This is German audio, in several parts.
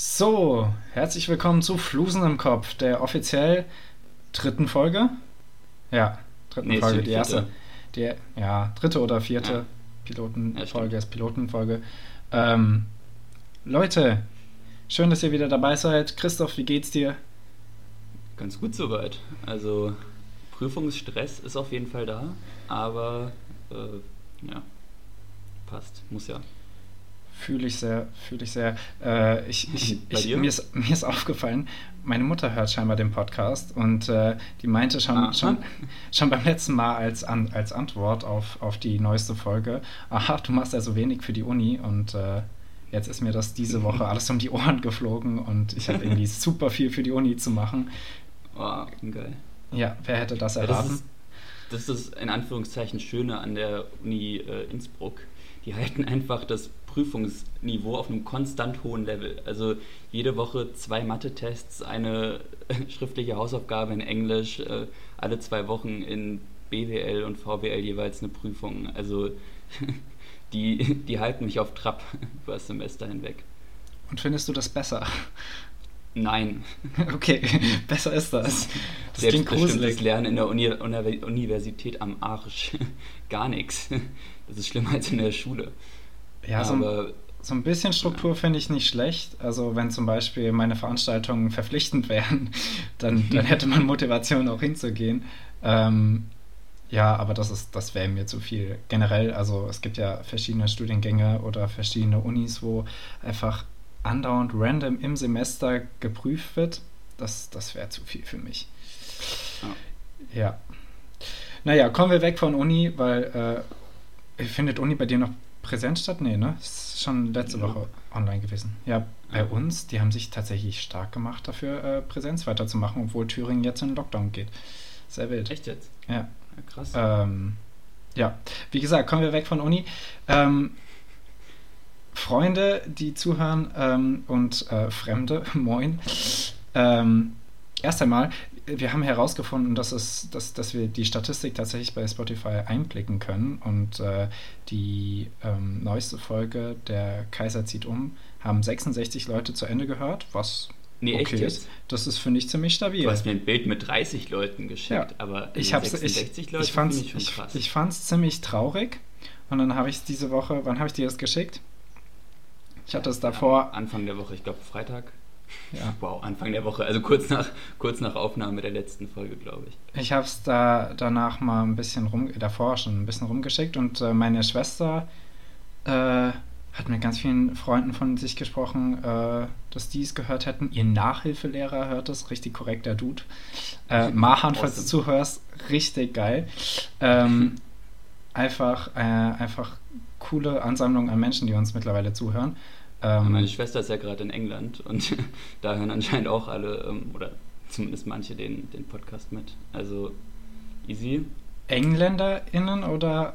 So, herzlich willkommen zu Flusen im Kopf, der offiziell dritten Folge. Ja, dritten Nee, Folge, die die erste. Die, ja, dritte oder vierte Ja. Pilotenfolge Ja, ist Pilotenfolge. Ähm, Leute, schön, dass ihr wieder dabei seid. Christoph, wie geht's dir? Ganz gut soweit. Also Prüfungsstress ist auf jeden Fall da, aber äh, ja, passt, muss ja. Fühle ich sehr, fühle ich sehr. Äh, ich, ich, Bei ich, mir, ist, mir ist aufgefallen, meine Mutter hört scheinbar den Podcast und äh, die meinte schon, Aha. schon, schon beim letzten Mal als, an, als Antwort auf, auf die neueste Folge, aha, du machst ja so wenig für die Uni und äh, jetzt ist mir das diese Woche alles um die Ohren geflogen und ich habe irgendwie super viel für die Uni zu machen. Oh, geil. Ja, wer hätte das erraten? das, ist, das ist in Anführungszeichen Schöne an der Uni äh, Innsbruck. Die halten einfach das Prüfungsniveau auf einem konstant hohen Level. Also jede Woche zwei Mathe-Tests, eine schriftliche Hausaufgabe in Englisch, äh, alle zwei Wochen in BWL und VWL jeweils eine Prüfung. Also die, die halten mich auf Trab über das Semester hinweg. und findest du das besser? Nein. Okay, besser ist das. Das klingt Selbstbestimmtes gruselig. Lernen in der Uni Universität am Arsch. Gar nichts. Das ist schlimmer als in der Schule. Ja, so ein, so ein bisschen Struktur finde ich nicht schlecht. Also wenn zum Beispiel meine Veranstaltungen verpflichtend wären, dann, dann hätte man Motivation auch hinzugehen. Ähm, ja, aber das ist, das wäre mir zu viel. Generell, also es gibt ja verschiedene Studiengänge oder verschiedene Unis, wo einfach andauernd random im Semester geprüft wird. Das, das wäre zu viel für mich. ja. Ja. Naja, kommen wir weg von Uni, weil äh, findet Uni bei dir noch präsent statt? Nee, ne? Ist schon letzte Ja. Woche online gewesen. Ja, bei Ja. uns, die haben sich tatsächlich stark gemacht dafür, äh, Präsenz weiterzumachen, obwohl Thüringen jetzt in Lockdown geht. Sehr wild. echt jetzt? Ja. Ja, krass. Ähm, ja, wie gesagt, kommen wir weg von Uni. Ähm, Freunde, die zuhören ähm, und äh, Fremde, moin. Ähm, erst einmal, wir haben herausgefunden, dass, es, dass, dass wir die Statistik tatsächlich bei Spotify einblicken können und äh, die ähm, neueste Folge, der Kaiser zieht um, haben 66 Leute zu Ende gehört, was nee, echt okay jetzt? ist. Das ist, finde ich, ziemlich stabil. Du hast mir ein Bild mit 30 Leuten geschickt, Ja. aber ich hab's, 66 ich, Leute ich fand's, ich ich, ich fand's ziemlich traurig. Und dann habe ich es diese Woche, wann habe ich dir das geschickt? Ich hatte es davor, Ja, Anfang der Woche, ich glaube Freitag. Ja. Wow, Anfang der Woche, also kurz nach, kurz nach Aufnahme der letzten Folge, glaube ich. Ich habe es da danach mal ein bisschen rum, davor schon ein bisschen rumgeschickt und äh, meine Schwester äh, hat mit ganz vielen Freunden von sich gesprochen, äh, dass die es gehört hätten. Ihr Nachhilfelehrer hört es, richtig korrekter Dude. Äh, Mahan, falls du Awesome. zuhörst, richtig geil. Ähm, einfach, äh, einfach coole Ansammlung an Menschen, die uns mittlerweile zuhören. Ähm, Meine Schwester ist ja gerade in England und da hören anscheinend auch alle, ähm, oder zumindest manche, den, den Podcast mit. Also easy. EngländerInnen oder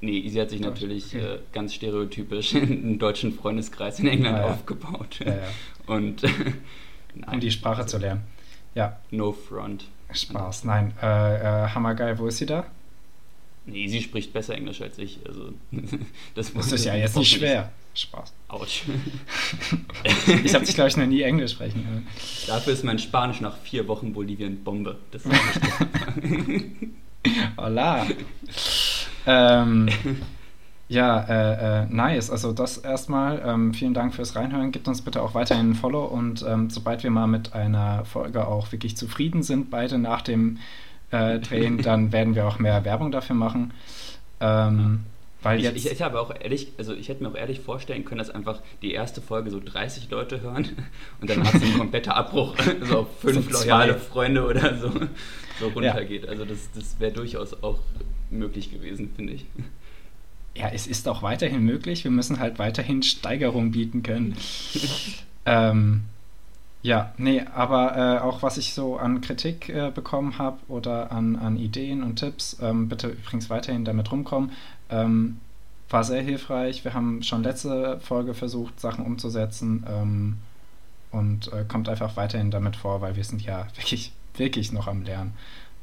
Nee, Easy hat sich Deutsch, natürlich okay. äh, ganz stereotypisch einen deutschen Freundeskreis in England Ah, ja. aufgebaut. Ja, ja. Und um die Sprache zu lernen. Ja, No front. Spaß. Nein, äh, äh, hammergeil. Wo ist sie da? Nee, Easy spricht besser Englisch als ich. Also das, Das ist ja jetzt nicht schwer. Spaß. Autsch. Ich habe dich, glaube ich, noch nie Englisch sprechen hören. Dafür ist mein Spanisch nach vier Wochen Bolivien Bombe. Das ich dir. Hola. ähm, ja, äh, äh, nice. Also das erstmal. Ähm, vielen Dank fürs Reinhören. Gebt uns bitte auch weiterhin ein Follow und ähm, sobald wir mal mit einer Folge auch wirklich zufrieden sind, beide nach dem äh, Drehen, dann werden wir auch mehr Werbung dafür machen. Ähm, weil Ich, jetzt. ich, ich habe auch ehrlich, also ich hätte mir auch ehrlich vorstellen können, dass einfach die erste Folge so 30 Leute hören und dann hat es ein kompletter Abbruch, so auf fünf So loyale Freunde oder so, so runtergeht. Also das, das wäre durchaus auch möglich gewesen, finde ich. Ja, es ist auch weiterhin möglich. Wir müssen halt weiterhin Steigerung bieten können. ähm, ja, nee, aber äh, auch was ich so an Kritik äh, bekommen habe oder an, an Ideen und Tipps, ähm, bitte übrigens weiterhin damit rumkommen. Ähm, war sehr hilfreich. Wir haben schon letzte Folge versucht, Sachen umzusetzen ähm, und äh, kommt einfach weiterhin damit vor, weil wir sind ja wirklich, wirklich noch am Lernen.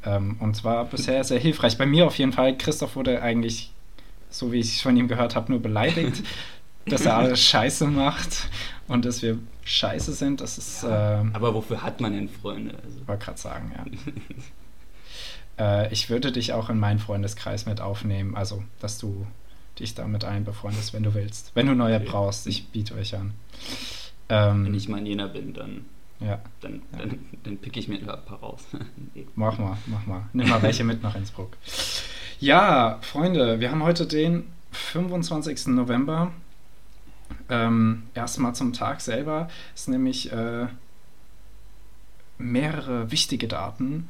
Ähm, und zwar bisher sehr hilfreich. Bei mir auf jeden Fall. Christoph wurde eigentlich so wie ich es von ihm gehört habe, nur beleidigt. dass er alles scheiße macht und dass wir scheiße sind. Das ist. Ja, äh, aber wofür hat man denn Freunde? Also. Wollte gerade sagen, ja. äh, ich würde dich auch in meinen Freundeskreis mit aufnehmen, also dass du dich da mit allen befreundest, wenn du willst. Wenn du neue okay. brauchst, ich biete euch an. Ähm, wenn ich mal in jener bin, dann ja. Dann, ja. dann, dann pick ich mir ein paar raus. nee. Mach mal, mach mal. Nimm mal welche mit nach Innsbruck. Ja, Freunde, wir haben heute den 25. November. Ähm, erstmal zum Tag selber ist nämlich äh, mehrere wichtige Daten.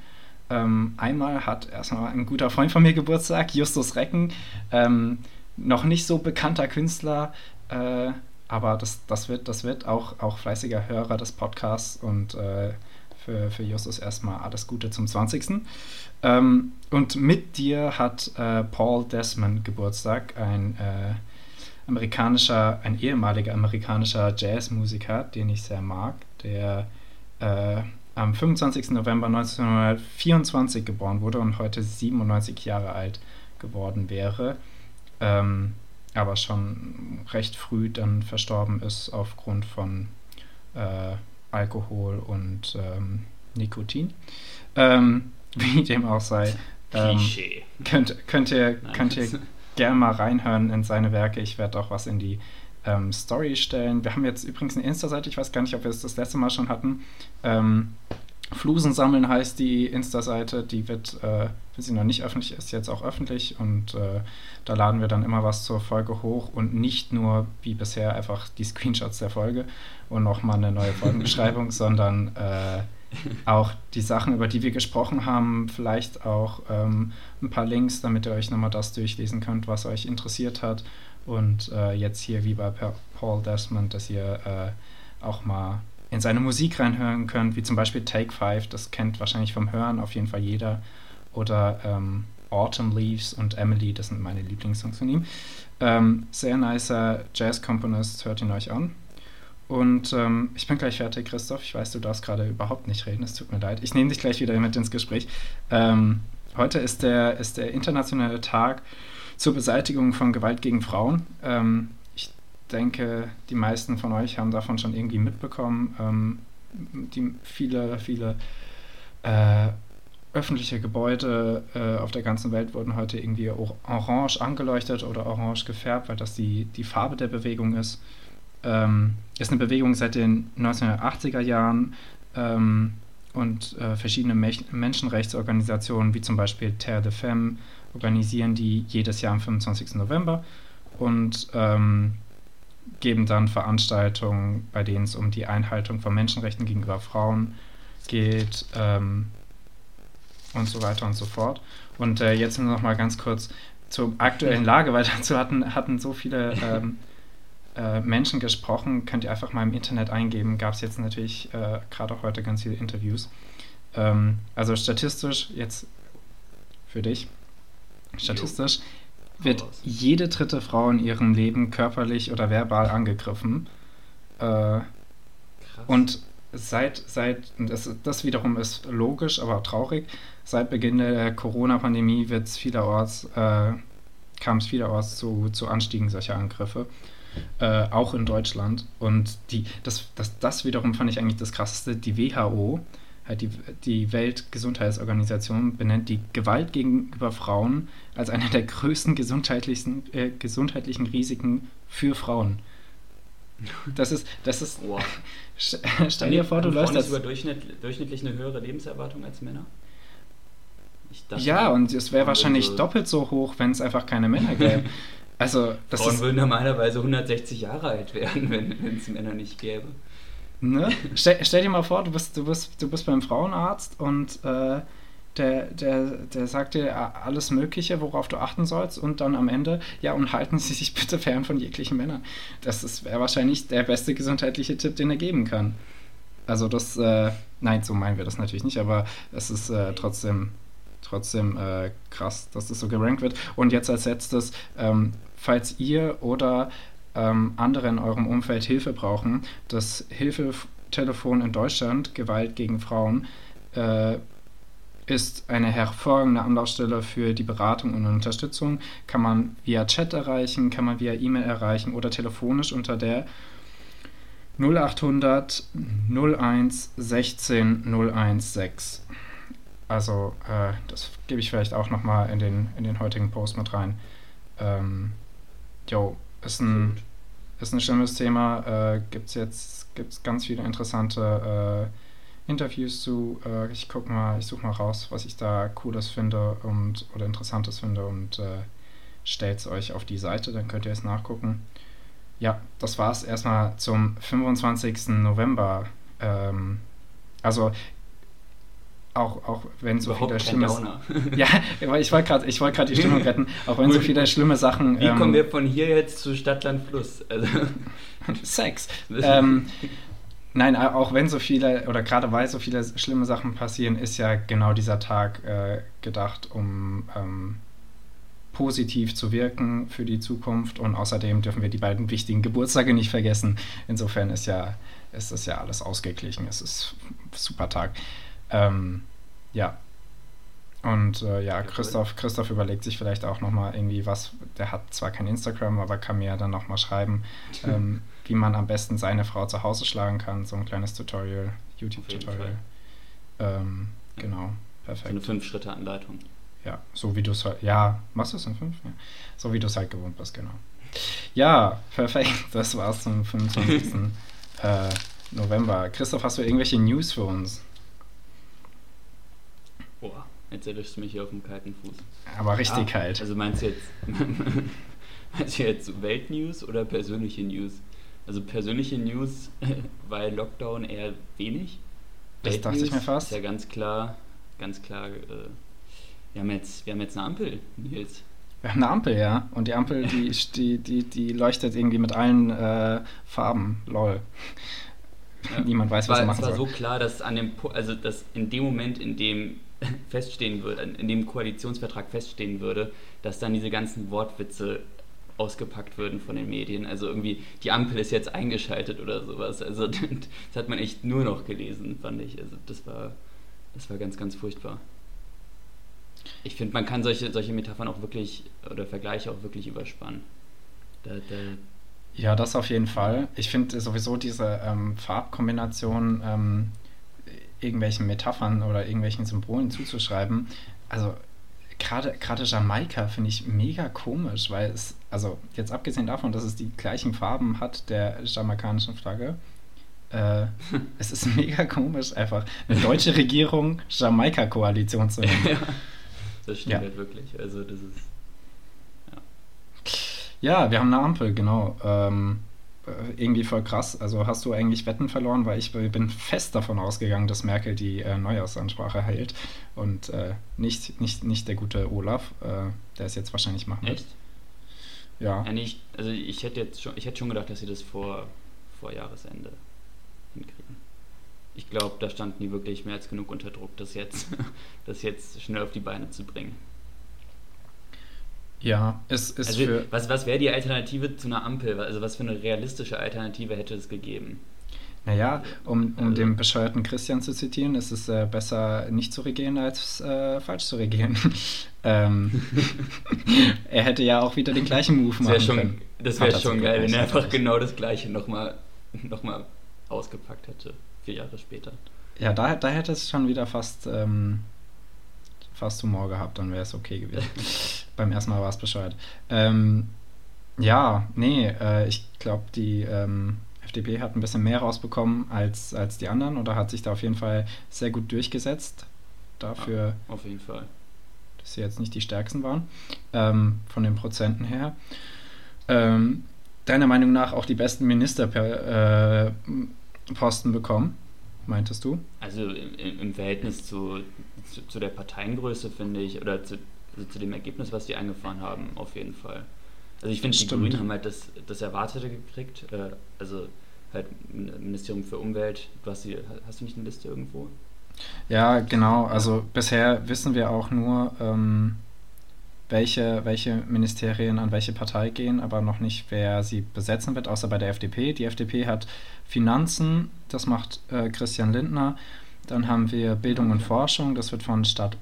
Ähm, einmal hat erstmal ein guter Freund von mir Geburtstag, Justus Recken, ähm, noch nicht so bekannter Künstler, äh, aber das, das wird, das wird auch, auch fleißiger Hörer des Podcasts und äh, für, für Justus erstmal alles Gute zum 20. Ähm, und mit dir hat äh, Paul Desmond Geburtstag, ein äh, amerikanischer, ein ehemaliger amerikanischer Jazzmusiker, den ich sehr mag, der äh, am 25. November 1924 geboren wurde und heute 97 Jahre alt geworden wäre. Ähm, aber schon recht früh dann verstorben ist aufgrund von äh, Alkohol und ähm, Nikotin. Ähm, wie dem auch sei. Ähm, könnt, könnt ihr, könnt ihr gerne mal reinhören in seine Werke. Ich werde auch was in die ähm, Story stellen. Wir haben jetzt übrigens eine Insta-Seite, ich weiß gar nicht, ob wir es das letzte Mal schon hatten. Ähm, Flusen sammeln heißt die Insta-Seite, die wird, äh, wenn sie noch nicht öffentlich ist, jetzt auch öffentlich und äh, da laden wir dann immer was zur Folge hoch und nicht nur wie bisher einfach die Screenshots der Folge und nochmal eine neue Folgenbeschreibung, sondern äh, auch die Sachen, über die wir gesprochen haben, vielleicht auch ähm, ein paar Links, damit ihr euch nochmal das durchlesen könnt, was euch interessiert hat und äh, jetzt hier wie bei Paul Desmond, dass ihr äh, auch mal in seine Musik reinhören könnt, wie zum Beispiel Take Five, das kennt wahrscheinlich vom Hören auf jeden Fall jeder. Oder ähm, Autumn Leaves und Emily, das sind meine Lieblingssongs von ihm. Ähm, sehr nicer Jazz-Komponist, hört ihn euch an. Und ähm, ich bin gleich fertig, Christoph. Ich weiß, du darfst gerade überhaupt nicht reden, es tut mir leid. Ich nehme dich gleich wieder mit ins Gespräch. Ähm, heute ist der, ist der internationale Tag zur Beseitigung von Gewalt gegen Frauen. Ähm, denke, die meisten von euch haben davon schon irgendwie mitbekommen. Ähm, die viele, viele äh, öffentliche Gebäude äh, auf der ganzen Welt wurden heute irgendwie orange angeleuchtet oder orange gefärbt, weil das die, die Farbe der Bewegung ist. Ähm, ist eine Bewegung seit den 1980er Jahren ähm, und äh, verschiedene Me Menschenrechtsorganisationen wie zum Beispiel Terre de Femme organisieren die jedes Jahr am 25. November und ähm, geben dann Veranstaltungen, bei denen es um die Einhaltung von Menschenrechten gegenüber Frauen geht ähm, und so weiter und so fort. Und äh, jetzt noch mal ganz kurz zur aktuellen Lage, weil dazu hatten, hatten so viele ähm, äh, Menschen gesprochen. Könnt ihr einfach mal im Internet eingeben. Gab es jetzt natürlich äh, gerade auch heute ganz viele Interviews. Ähm, also statistisch jetzt für dich. Statistisch jo wird jede dritte Frau in ihrem Leben körperlich oder verbal angegriffen. Äh, und seit, seit das, das wiederum ist logisch, aber auch traurig, seit Beginn der Corona-Pandemie vielerorts, äh, kam es vielerorts zu, zu Anstiegen solcher Angriffe. Äh, auch in Deutschland. Und die, das, das, das wiederum fand ich eigentlich das krasseste. Die WHO halt die, die Weltgesundheitsorganisation benennt die Gewalt gegenüber Frauen als eine der größten gesundheitlichen, äh, gesundheitlichen Risiken für Frauen. Das ist, das ist. Wow. Stell dir vor, du läufst das. über Durchschnitt, durchschnittlich eine höhere Lebenserwartung als Männer? ja, und es wäre wahrscheinlich so doppelt so hoch, wenn es einfach keine Männer gäbe. Also, das Frauen würden normalerweise 160 Jahre alt werden, wenn es Männer nicht gäbe. Ne? Stell, stell, dir mal vor, du bist, du bist, du bist beim Frauenarzt und äh, der, der, der sagt dir alles Mögliche, worauf du achten sollst, und dann am Ende, ja, und halten Sie sich bitte fern von jeglichen Männern. Das wäre wahrscheinlich der beste gesundheitliche Tipp, den er geben kann. Also das, äh, nein, so meinen wir das natürlich nicht, aber es ist äh, trotzdem, trotzdem äh, krass, dass das so gerankt wird. Und jetzt als letztes, ähm, falls ihr oder ähm, andere in eurem Umfeld Hilfe brauchen, das Hilfetelefon in Deutschland, Gewalt gegen Frauen, äh, ist eine hervorragende Anlaufstelle für die Beratung und Unterstützung. Kann man via Chat erreichen, kann man via E-Mail erreichen oder telefonisch unter der 0800 01 16 016. Also, äh, das gebe ich vielleicht auch nochmal in den, in den heutigen Post mit rein. Ähm, jo, ist ein, ist ein schlimmes Thema. Äh, Gibt es jetzt gibt's ganz viele interessante äh, Interviews zu. Äh, ich gucke mal, ich suche mal raus, was ich da Cooles finde und oder Interessantes finde und äh, stellt es euch auf die Seite, dann könnt ihr es nachgucken. Ja, das war es erstmal zum 25. November. Ähm, also auch, auch wenn so Überhaupt viele schlimme Ja, ich wollte gerade wollt die Stimmung retten, auch wenn so viele schlimme Sachen. Wie ähm, kommen wir von hier jetzt zu Stadtland Fluss? Also. Sex. ähm, Nein, auch wenn so viele, oder gerade weil so viele schlimme Sachen passieren, ist ja genau dieser Tag äh, gedacht, um ähm, positiv zu wirken für die Zukunft. Und außerdem dürfen wir die beiden wichtigen Geburtstage nicht vergessen. Insofern ist ja, ist das ja alles ausgeglichen. Es ist ein super Tag. Ähm, ja. Und äh, ja, Christoph, Christoph überlegt sich vielleicht auch nochmal irgendwie was. Der hat zwar kein Instagram, aber kann mir ja dann nochmal schreiben. Ähm, wie man am besten seine Frau zu Hause schlagen kann. So ein kleines Tutorial, YouTube-Tutorial. Ähm, genau, perfekt. So eine Fünf-Schritte-Anleitung. Ja, so wie du es halt, ja, machst du es in fünf? Ja. So wie du es halt gewohnt bist, genau. Ja, perfekt. Das war's zum 25. äh, November. Christoph, hast du irgendwelche News für uns? Boah, jetzt erwischst du mich hier auf dem kalten Fuß. Aber richtig ah, kalt. Also meinst du jetzt, meinst du jetzt Weltnews oder persönliche News? Also persönliche News, weil Lockdown eher wenig. Das Welt dachte ich mir fast. Ist ja ganz klar, ganz klar, äh, wir, haben jetzt, wir haben jetzt eine Ampel, Nils. Wir haben eine Ampel, ja. Und die Ampel, die, die, die, die leuchtet irgendwie mit allen äh, Farben. Lol. Ja. Niemand weiß, was war, er machen soll. Es war so klar, dass an dem, also dass in dem Moment, in dem feststehen würde, in dem Koalitionsvertrag feststehen würde, dass dann diese ganzen Wortwitze ausgepackt würden von den Medien. Also irgendwie, die Ampel ist jetzt eingeschaltet oder sowas. Also das hat man echt nur noch gelesen, fand ich. Also das war, das war ganz, ganz furchtbar. Ich finde, man kann solche, solche Metaphern auch wirklich oder Vergleiche auch wirklich überspannen. Da, da ja, das auf jeden Fall. Ich finde sowieso diese ähm, Farbkombination ähm, irgendwelchen Metaphern oder irgendwelchen Symbolen zuzuschreiben, also gerade gerade Jamaika finde ich mega komisch, weil es, also jetzt abgesehen davon, dass es die gleichen Farben hat der jamaikanischen Flagge, äh, es ist mega komisch, einfach eine deutsche Regierung Jamaika-Koalition zu haben. ja, das stimmt ja. halt wirklich. Also das ist. Ja, ja wir haben eine Ampel, genau. Ähm, äh, irgendwie voll krass. Also hast du eigentlich Wetten verloren, weil ich bin fest davon ausgegangen, dass Merkel die äh, Neujahrsansprache hält und äh, nicht, nicht, nicht der gute Olaf, äh, der es jetzt wahrscheinlich machen wird. Echt? Ja. ja nicht, also ich hätte jetzt schon, ich hätte schon gedacht, dass sie das vor, vor Jahresende hinkriegen. Ich glaube, da standen die wirklich mehr als genug unter Druck, das jetzt, das jetzt schnell auf die Beine zu bringen. Ja, es ist also, für. Was, was wäre die Alternative zu einer Ampel? Also, was für eine realistische Alternative hätte es gegeben? Naja, um, um also, den bescheuerten Christian zu zitieren, ist es äh, besser nicht zu regieren als äh, falsch zu regieren. ähm, er hätte ja auch wieder den gleichen Move machen schon, können. Das wäre schon geil, wenn er einfach genau das gleiche nochmal noch mal ausgepackt hätte, vier Jahre später. Ja, da, da hätte es schon wieder fast ähm, fast Humor gehabt, dann wäre es okay gewesen. Beim ersten Mal war es bescheuert. Ähm, ja, nee, äh, ich glaube, die ähm, FDP hat ein bisschen mehr rausbekommen als, als die anderen oder hat sich da auf jeden Fall sehr gut durchgesetzt. Dafür. Ja, auf jeden Fall. Dass sie jetzt nicht die stärksten waren, ähm, von den Prozenten her. Ähm, deiner Meinung nach auch die besten Ministerposten äh, bekommen? Meintest du? Also im, im Verhältnis zu, zu, zu, der Parteiengröße finde ich, oder zu, also zu dem Ergebnis, was die eingefahren haben, auf jeden Fall. Also ich finde, die Grünen haben halt das, das Erwartete gekriegt, äh, also halt Ministerium für Umwelt, du hast, die, hast du nicht eine Liste irgendwo? Ja, genau, also bisher wissen wir auch nur, ähm, welche, welche Ministerien an welche Partei gehen, aber noch nicht, wer sie besetzen wird, außer bei der FDP. Die FDP hat Finanzen, das macht äh, Christian Lindner. Dann haben wir Bildung und Forschung, das wird von Stadt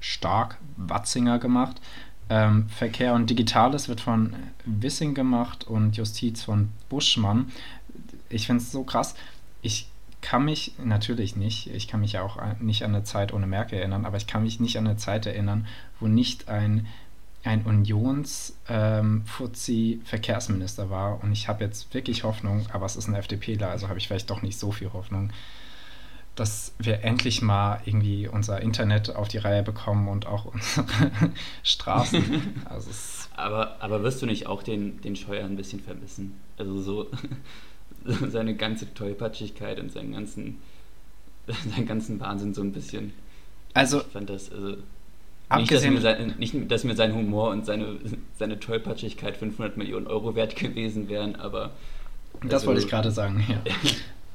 Stark Watzinger gemacht. Ähm, Verkehr und Digitales wird von Wissing gemacht und Justiz von Buschmann. Ich finde es so krass. Ich kann mich natürlich nicht, ich kann mich ja auch nicht an eine Zeit ohne Merkel erinnern, aber ich kann mich nicht an eine Zeit erinnern, wo nicht ein, ein Unions-Fuzzi-Verkehrsminister ähm, war. Und ich habe jetzt wirklich Hoffnung, aber es ist ein FDPler, also habe ich vielleicht doch nicht so viel Hoffnung, dass wir endlich mal irgendwie unser Internet auf die Reihe bekommen und auch unsere Straßen. Also aber, aber wirst du nicht auch den, den Scheuer ein bisschen vermissen? Also so seine ganze Tollpatschigkeit und seinen ganzen, seinen ganzen Wahnsinn so ein bisschen. Also, ich fand das, also nicht dass, mir sein, nicht, dass mir sein Humor und seine, seine Tollpatschigkeit 500 Millionen Euro wert gewesen wären, aber. Das also, wollte ich gerade sagen, ja.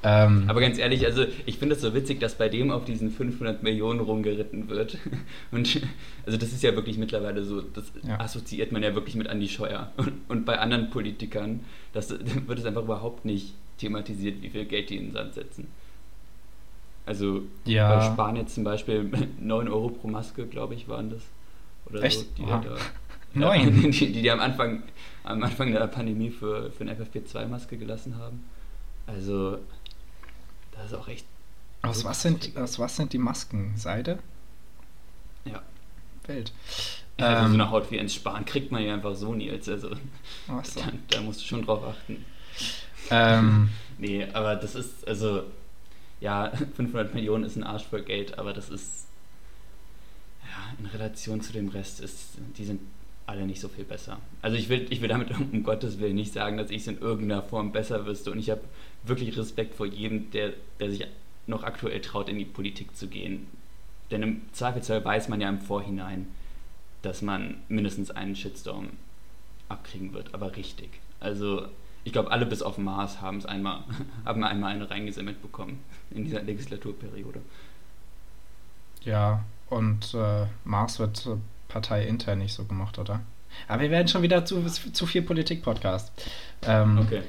Ähm, aber ganz ehrlich, also ich finde es so witzig, dass bei dem auf diesen 500 Millionen rumgeritten wird. Und also das ist ja wirklich mittlerweile so, das ja. assoziiert man ja wirklich mit Andi Scheuer. Und, und bei anderen Politikern, das wird es einfach überhaupt nicht thematisiert, wie viel Geld die in den Sand setzen. Also ja. bei Spanien zum Beispiel 9 Euro pro Maske, glaube ich, waren das. Oder Echt? so. Die da, 9? Die, die, die am Anfang, am Anfang der Pandemie für, für eine FFP2-Maske gelassen haben. Also, das ist auch echt. Aus was, sind, aus was sind die Masken? Seide? Ja. Welt. Ja, ähm, so eine Haut wie ins Sparen kriegt man ja einfach so, Nils. Also, so. da, musst du schon drauf achten. Ähm, nee, aber das ist, also ja, 500 Millionen ist ein Arsch voll Geld, aber das ist, ja, in Relation zu dem Rest ist, die sind alle nicht so viel besser. Also ich will, ich will damit um Gottes Willen nicht sagen, dass ich es in irgendeiner Form besser wüsste und ich habe wirklich Respekt vor jedem, der, der sich noch aktuell traut, in die Politik zu gehen. Denn im Zweifelsfall weiß man ja im Vorhinein, dass man mindestens einen Shitstorm abkriegen wird, aber richtig. Also ich glaube, alle bis auf Mars haben es einmal, haben einmal eine reingesammelt bekommen in dieser Legislaturperiode. Ja, und äh, Mars wird äh, parteiintern nicht so gemacht, oder? Aber wir werden schon wieder zu, zu viel Politik-Podcast. Ähm, okay.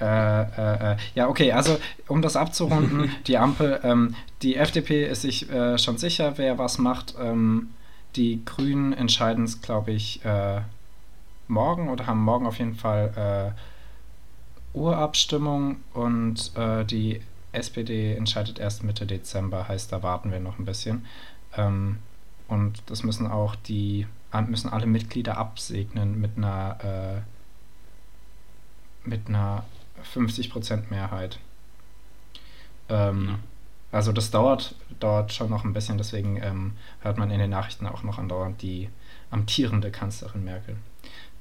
Äh, äh, äh, ja, okay, also um das abzurunden, die Ampel, ähm, die FDP ist sich äh, schon sicher, wer was macht. Ähm, die Grünen entscheiden es, glaube ich, äh, morgen oder haben morgen auf jeden Fall Urabstimmung und äh, die SPD entscheidet erst Mitte Dezember, heißt, da warten wir noch ein bisschen. Ähm, und das müssen auch die, müssen alle Mitglieder absegnen mit einer, äh, mit einer 50% Mehrheit. Ähm, ja. Also das dauert, dauert schon noch ein bisschen, deswegen ähm, hört man in den Nachrichten auch noch andauernd die amtierende Kanzlerin Merkel.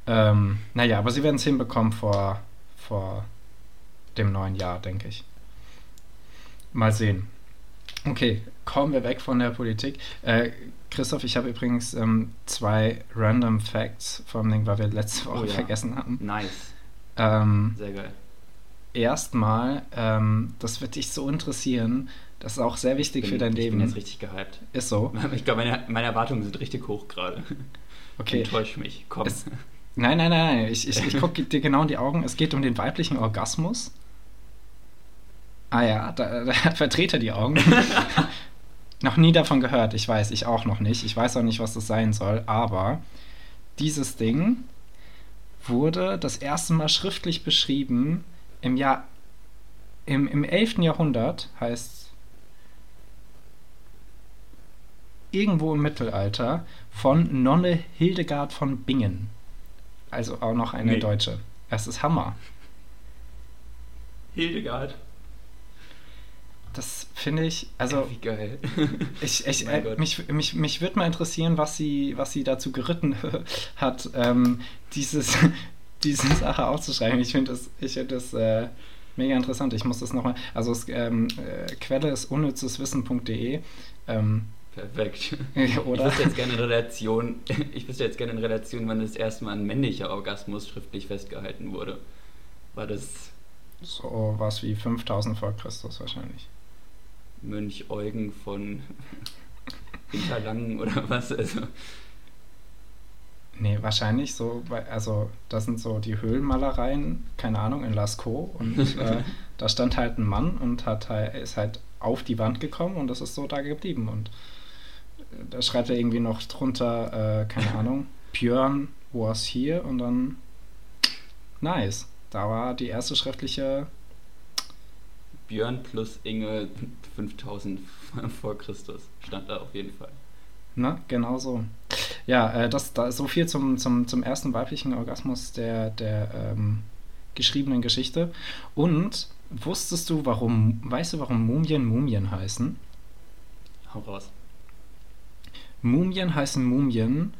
Ähm, naja, aber sie werden es hinbekommen vor vor dem neuen Jahr, denke ich. Mal sehen. Okay, kommen wir weg von der Politik. Äh, Christoph, ich habe übrigens ähm, zwei Random Facts vom Ding, weil wir letzte Woche oh, ja. vergessen hatten. Nice. Ähm, sehr geil. Erstmal, ähm, das wird dich so interessieren. Das ist auch sehr wichtig bin, für dein ich Leben. Ich bin jetzt richtig gehypt. Ist so. Ich glaube, meine, meine Erwartungen sind richtig hoch gerade. Okay. Enttäusch mich. Komm. Es, Nein, nein, nein, nein. Ich, ich, ich gucke dir genau in die Augen. Es geht um den weiblichen Orgasmus. Ah ja, da, da verdreht er die Augen. Noch nie davon gehört. Ich weiß, ich auch noch nicht. Ich weiß auch nicht, was das sein soll. Aber dieses Ding wurde das erste Mal schriftlich beschrieben im Jahr im, im 11. Jahrhundert, heißt irgendwo im Mittelalter, von Nonne Hildegard von Bingen. Also auch noch eine nee. Deutsche. Das ist Hammer. Hildegard. Das finde ich, also. Ja, wie geil. ich, ich, oh äh, mich mich, mich würde mal interessieren, was sie, was sie dazu geritten hat, ähm, dieses, diese Sache aufzuschreiben. Ich finde das, ich find das äh, mega interessant. Ich muss das nochmal. Also, es, ähm, äh, Quelle ist unnützeswissen.de. Ähm, Perfekt. Oder? Ich wüsste jetzt gerne in Relation, ich wüsste jetzt gerne in Relation, wann das erste Mal ein männlicher Orgasmus schriftlich festgehalten wurde. War das. So was wie 5000 vor Christus wahrscheinlich. Mönch Eugen von Hinterlangen oder was? Also. Nee, wahrscheinlich so, also das sind so die Höhlenmalereien, keine Ahnung, in Lascaux und äh, da stand halt ein Mann und hat halt, ist halt auf die Wand gekommen und das ist so da geblieben. Und äh, da schreibt er irgendwie noch drunter, äh, keine Ahnung, Björn was here und dann nice. Da war die erste schriftliche Björn plus Inge 5000 vor Christus stand da auf jeden Fall. Na, genau so. Ja, äh, das, da so viel zum, zum, zum ersten weiblichen Orgasmus der, der ähm, geschriebenen Geschichte. Und wusstest du, warum, weißt du, warum Mumien Mumien heißen? Hau raus. Mumien heißen Mumien,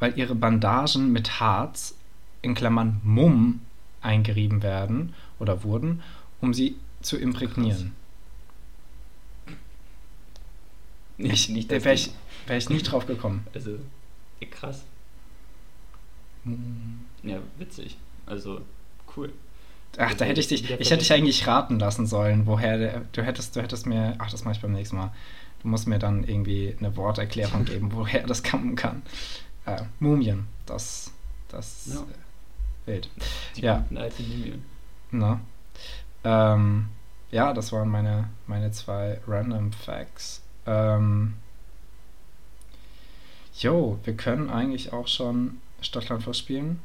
weil ihre Bandagen mit Harz, in Klammern Mumm, eingerieben werden oder wurden, um sie zu imprägnieren. Nicht, nicht Wäre ich, wär ich nicht drauf gekommen. Also, krass. Ja, witzig. Also, cool. Ach, da hätte ich dich, ich hätte dich eigentlich raten lassen sollen, woher der, du hättest, du hättest mir, ach, das mache ich beim nächsten Mal. Du musst mir dann irgendwie eine Worterklärung geben, woher das kommen kann. Äh, Mumien, das, das Ja. äh, wild. Die Ja. alten Mumien. Na. Ähm, ja, das waren meine, meine zwei Random Facts. Ähm, jo, wir können eigentlich auch schon Stadtland Fluss spielen.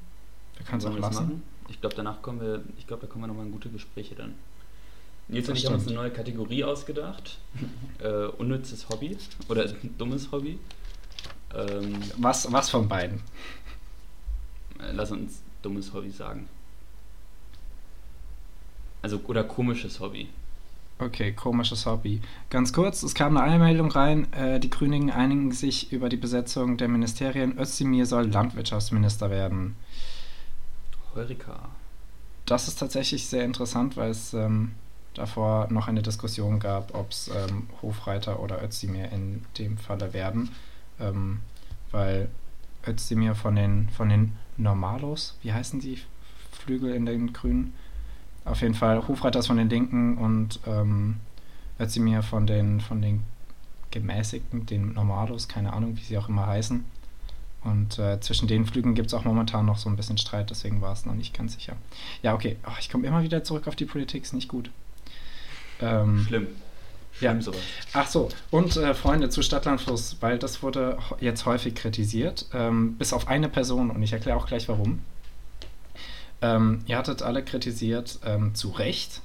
Wir können es auch lassen. machen? Ich glaube, danach kommen wir, ich glaube, da kommen wir nochmal in gute Gespräche dann. Nils und ich haben uns eine neue Kategorie ausgedacht. äh, unnützes Hobby oder dummes Hobby. Ähm, Was, was von beiden? äh, lass uns dummes Hobby sagen. Also, oder komisches Hobby. Okay, komisches Hobby. Ganz kurz, es kam eine Einmeldung rein, äh, die Grünen einigen sich über die Besetzung der Ministerien. Özdemir soll Landwirtschaftsminister werden. Heurika. Das ist tatsächlich sehr interessant, weil es ähm, davor noch eine Diskussion gab, ob es ähm, Hofreiter oder Özdemir in dem Falle werden. Ähm, weil Özdemir von den, von den Normalos, wie heißen die Flügel in den Grünen? Auf jeden Fall Hofreiter ist von den Linken und ähm, Özdemir von den, von den Gemäßigten, den Normalos, keine Ahnung, wie sie auch immer heißen. Und äh, zwischen den Flügen gibt es auch momentan noch so ein bisschen Streit, deswegen war es noch nicht ganz sicher. Ja, okay. Oh, ich komme immer wieder zurück auf die Politik, ist nicht gut. Ähm, Schlimm. Ja. Schlimm sowas. Ach so, und äh, Freunde zu Stadtlandfluss, weil das wurde jetzt häufig kritisiert, ähm, bis auf eine Person und ich erkläre auch gleich warum. Ähm, ihr hattet alle kritisiert, ähm, zu Recht,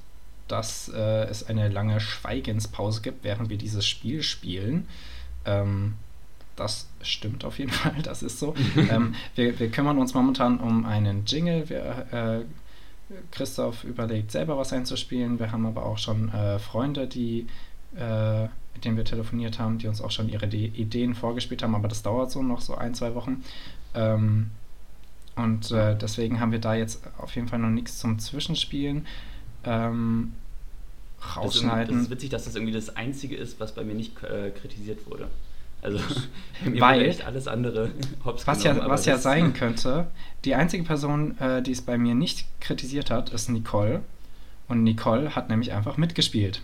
dass äh, es eine lange Schweigenspause gibt, während wir dieses Spiel spielen. Ähm, das stimmt auf jeden Fall, das ist so. ähm, wir, wir kümmern uns momentan um einen Jingle. Wir, äh, Christoph überlegt selber was einzuspielen. Wir haben aber auch schon äh, Freunde, die äh, mit denen wir telefoniert haben, die uns auch schon ihre De Ideen vorgespielt haben, aber das dauert so noch so ein, zwei Wochen. Ähm, und äh, deswegen haben wir da jetzt auf jeden Fall noch nichts zum Zwischenspielen. Ähm, Das ist, rausschneiden. das ist witzig, dass das irgendwie das Einzige ist, was bei mir nicht äh, kritisiert wurde. Also, mir Weil- echt alles andere hops Was genommen, ja, was ja sein könnte, die einzige Person, äh, die es bei mir nicht kritisiert hat, ist Nicole. Und Nicole hat nämlich einfach mitgespielt.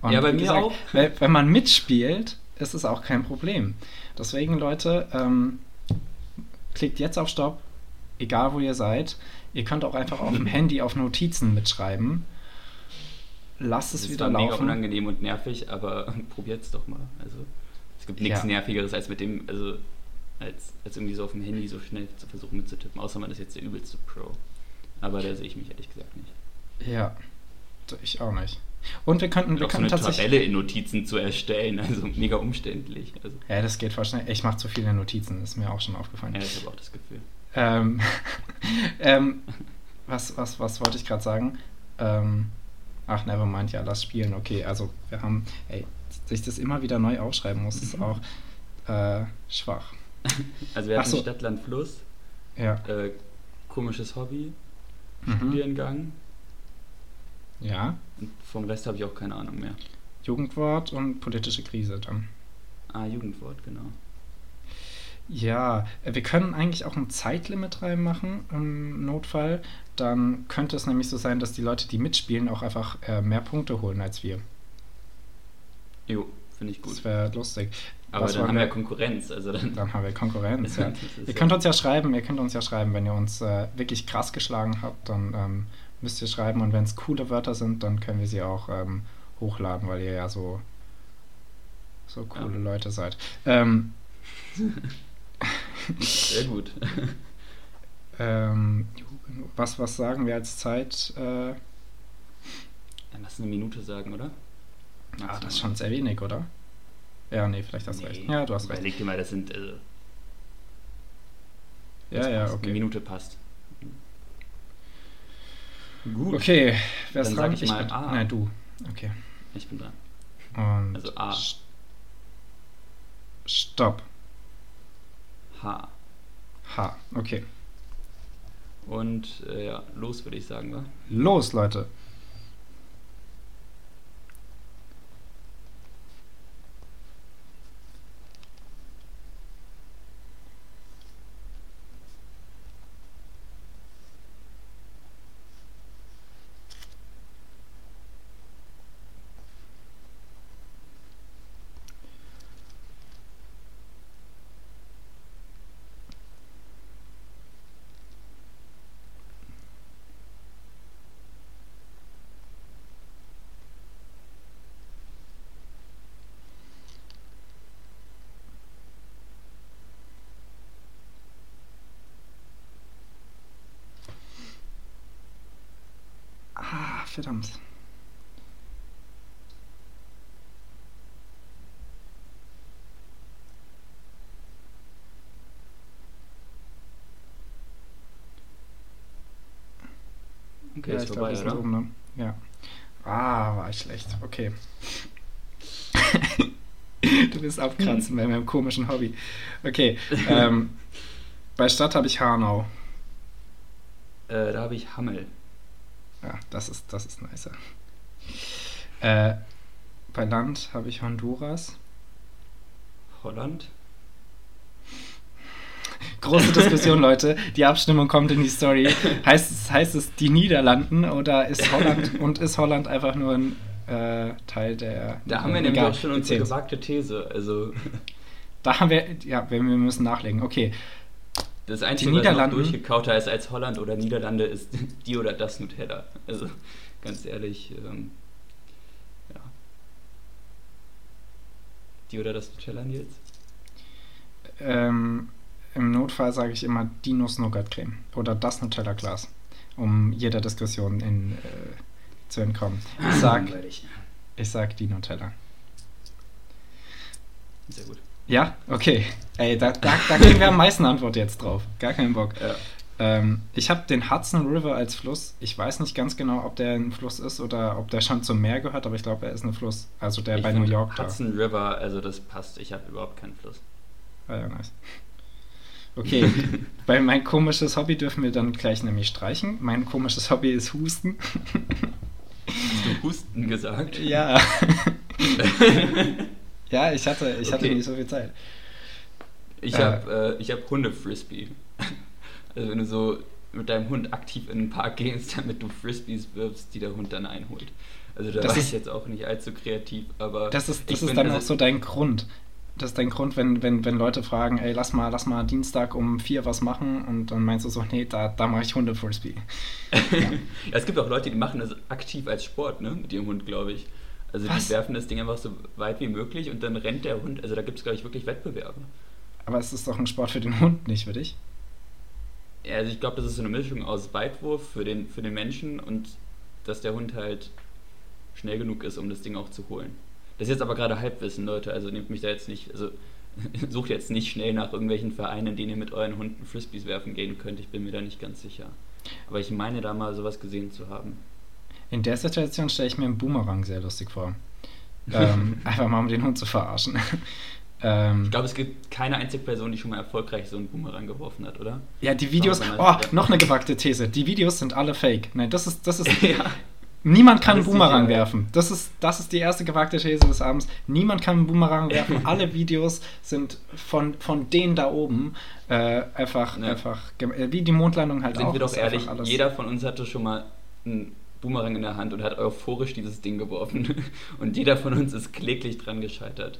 Und Ja, bei mir auch. Wenn, wenn man mitspielt, ist es auch kein Problem. Deswegen, Leute, ähm, klickt jetzt auf Stopp, egal wo ihr seid. Ihr könnt auch einfach auf dem Handy auf Notizen mitschreiben. Lasst es Das wieder war mega laufen. unangenehm und nervig, aber probiert's doch mal. Also, es gibt nichts Ja. Nervigeres als mit dem, also als, als irgendwie so auf dem Handy so schnell zu versuchen mitzutippen, außer man ist jetzt der übelste Pro. Aber da sehe ich mich ehrlich gesagt nicht. Ja, ich auch nicht. Und wir könnten, wir auch so könnten eine. Tabelle in Notizen zu erstellen, also mega umständlich. Also, Ja, das geht voll schnell. Ich mache zu viele Notizen, ist mir auch schon aufgefallen. ja, ich habe auch das Gefühl. Ähm, ähm, was, was, was wollte ich gerade sagen? Ähm, ach, nevermind, ja, lass spielen. Okay, also wir haben, ey, sich das immer wieder neu aufschreiben muss, ist auch äh, schwach. Also wir hatten so. Stadt, Land, Fluss, Ja. äh, komisches Hobby, Mhm. Studiengang Ja. und vom Rest habe ich auch keine Ahnung mehr. Jugendwort und politische Krise dann. Ah, Jugendwort, genau. Ja, äh, wir können eigentlich auch ein Zeitlimit reinmachen im Notfall. Dann könnte es nämlich so sein, dass die Leute, die mitspielen, auch einfach äh, mehr Punkte holen als wir. Jo, finde ich gut. Das wäre lustig. Aber Was dann haben wir ja Konkurrenz, also dann... Dann haben wir Konkurrenz, ja. Ihr könnt uns ja schreiben, ihr könnt uns ja schreiben, wenn ihr uns äh, wirklich krass geschlagen habt, dann ähm, müsst ihr schreiben und wenn es coole Wörter sind, dann können wir sie auch ähm, hochladen, weil ihr ja so, so coole ja. Leute seid. Ähm, Sehr gut. ähm, was, was sagen wir als Zeit? Äh, Dann lass eine Minute sagen, oder? Ah, das ist schon sehr wenig, oder? Ja, nee, vielleicht hast du nee. recht. Ja, du hast recht. Überleg dir mal, das sind. Also, ja, ja, okay. Eine Minute passt. Gut. Okay, wer ist dran? Ich, ich mal bin, A. Nein, du. Okay. Ich bin dran. Und also A. Stopp. H. H, okay. Und äh, ja, los würde ich sagen, wa? Los, Leute. Okay, ja, ist vorbei, glaub, oder? Oben, ne? Ja. Ah, war ich schlecht. Okay. du bist abkratzen bei meinem komischen Hobby. Okay. Ähm, bei Stadt habe ich Hanau. Äh, da habe ich Hammel. Ja, das ist, das ist nicer. Äh, bei Land habe ich Honduras. Holland. Große Diskussion, Leute. Die Abstimmung kommt in die Story. Heißt es, heißt es die Niederlanden oder ist Holland und ist Holland einfach nur ein äh, Teil der. Da haben wir nämlich auch schon unsere gewagte These. Also. Da haben wir, ja, wir müssen nachlegen. Okay, das Einzige, die Niederlande, was noch durchgekauter ist als Holland oder Niederlande, ist die oder das Nutella. Also ganz ehrlich, ähm, ja. Die oder das Nutella, Nils? Ähm, Im Notfall sage ich immer die Nuss-Nougat-Creme oder das Nutella-Glas, um jeder Diskussion in, äh, zu entkommen. Ich sag, ich sag die Nutella. Sehr gut. Ja, okay. Ey, da, da, da kriegen wir am meisten Antwort jetzt drauf. Gar keinen Bock. Ja. Ähm, ich habe den Hudson River als Fluss. Ich weiß nicht ganz genau, ob der ein Fluss ist oder ob der schon zum Meer gehört, aber ich glaube, er ist ein Fluss. Also der ich bei New York da. Hudson River, also das passt. Ich habe überhaupt keinen Fluss. Ah ja, nice. Okay, bei mein komisches Hobby dürfen wir dann gleich nämlich streichen. Mein komisches Hobby ist Husten. Hast du Husten gesagt? Ja. Ja, ich hatte, ich okay. hatte nicht so viel Zeit. Ich äh, habe äh, hab Hunde-Frisbee. Also wenn du so mit deinem Hund aktiv in den Park gehst, damit du Frisbees wirfst, die der Hund dann einholt. Also da das war ist, ich jetzt auch nicht allzu kreativ, aber... Das ist, das ist dann auch so dein Grund. Das ist dein Grund, wenn, wenn, wenn Leute fragen, ey, lass mal, lass mal Dienstag um vier was machen und dann meinst du so, nee, da, da mache ich Hunde-Frisbee. ja. ja, es gibt auch Leute, die machen das aktiv als Sport, ne, mit ihrem Hund, glaube ich. Also Was? die werfen das Ding einfach so weit wie möglich und dann rennt der Hund. Also da gibt es, glaube ich, wirklich Wettbewerbe. Aber es ist doch ein Sport für den Hund, nicht für dich? Ja, also ich glaube, das ist so eine Mischung aus Weitwurf für den, für den Menschen und dass der Hund halt schnell genug ist, um das Ding auch zu holen. Das ist jetzt aber gerade Halbwissen, Leute. Also nehmt mich da jetzt nicht, also sucht jetzt nicht schnell nach irgendwelchen Vereinen, in denen ihr mit euren Hunden Frisbees werfen gehen könnt. Ich bin mir da nicht ganz sicher. Aber ich meine da mal sowas gesehen zu haben. In der Situation stelle ich mir einen Boomerang sehr lustig vor. ähm, einfach mal um den Hund zu verarschen. ähm, ich glaube, es gibt keine einzige Person, die schon mal erfolgreich so einen Boomerang geworfen hat, oder? Ja, die Videos. Oh, noch eine gewagte These. Die Videos sind alle fake. Nein, das ist. Das ist ja. Niemand kann einen Boomerang werfen. Das ist, das ist die erste gewagte These des Abends. Niemand kann einen Boomerang werfen. Alle Videos sind von, von denen da oben äh, einfach, ja. einfach wie die Mondlandung halt Sind auch. wir doch ehrlich, jeder von uns hatte schon mal einen Boomerang in der Hand und hat euphorisch dieses Ding geworfen. Und jeder von uns ist kläglich dran gescheitert.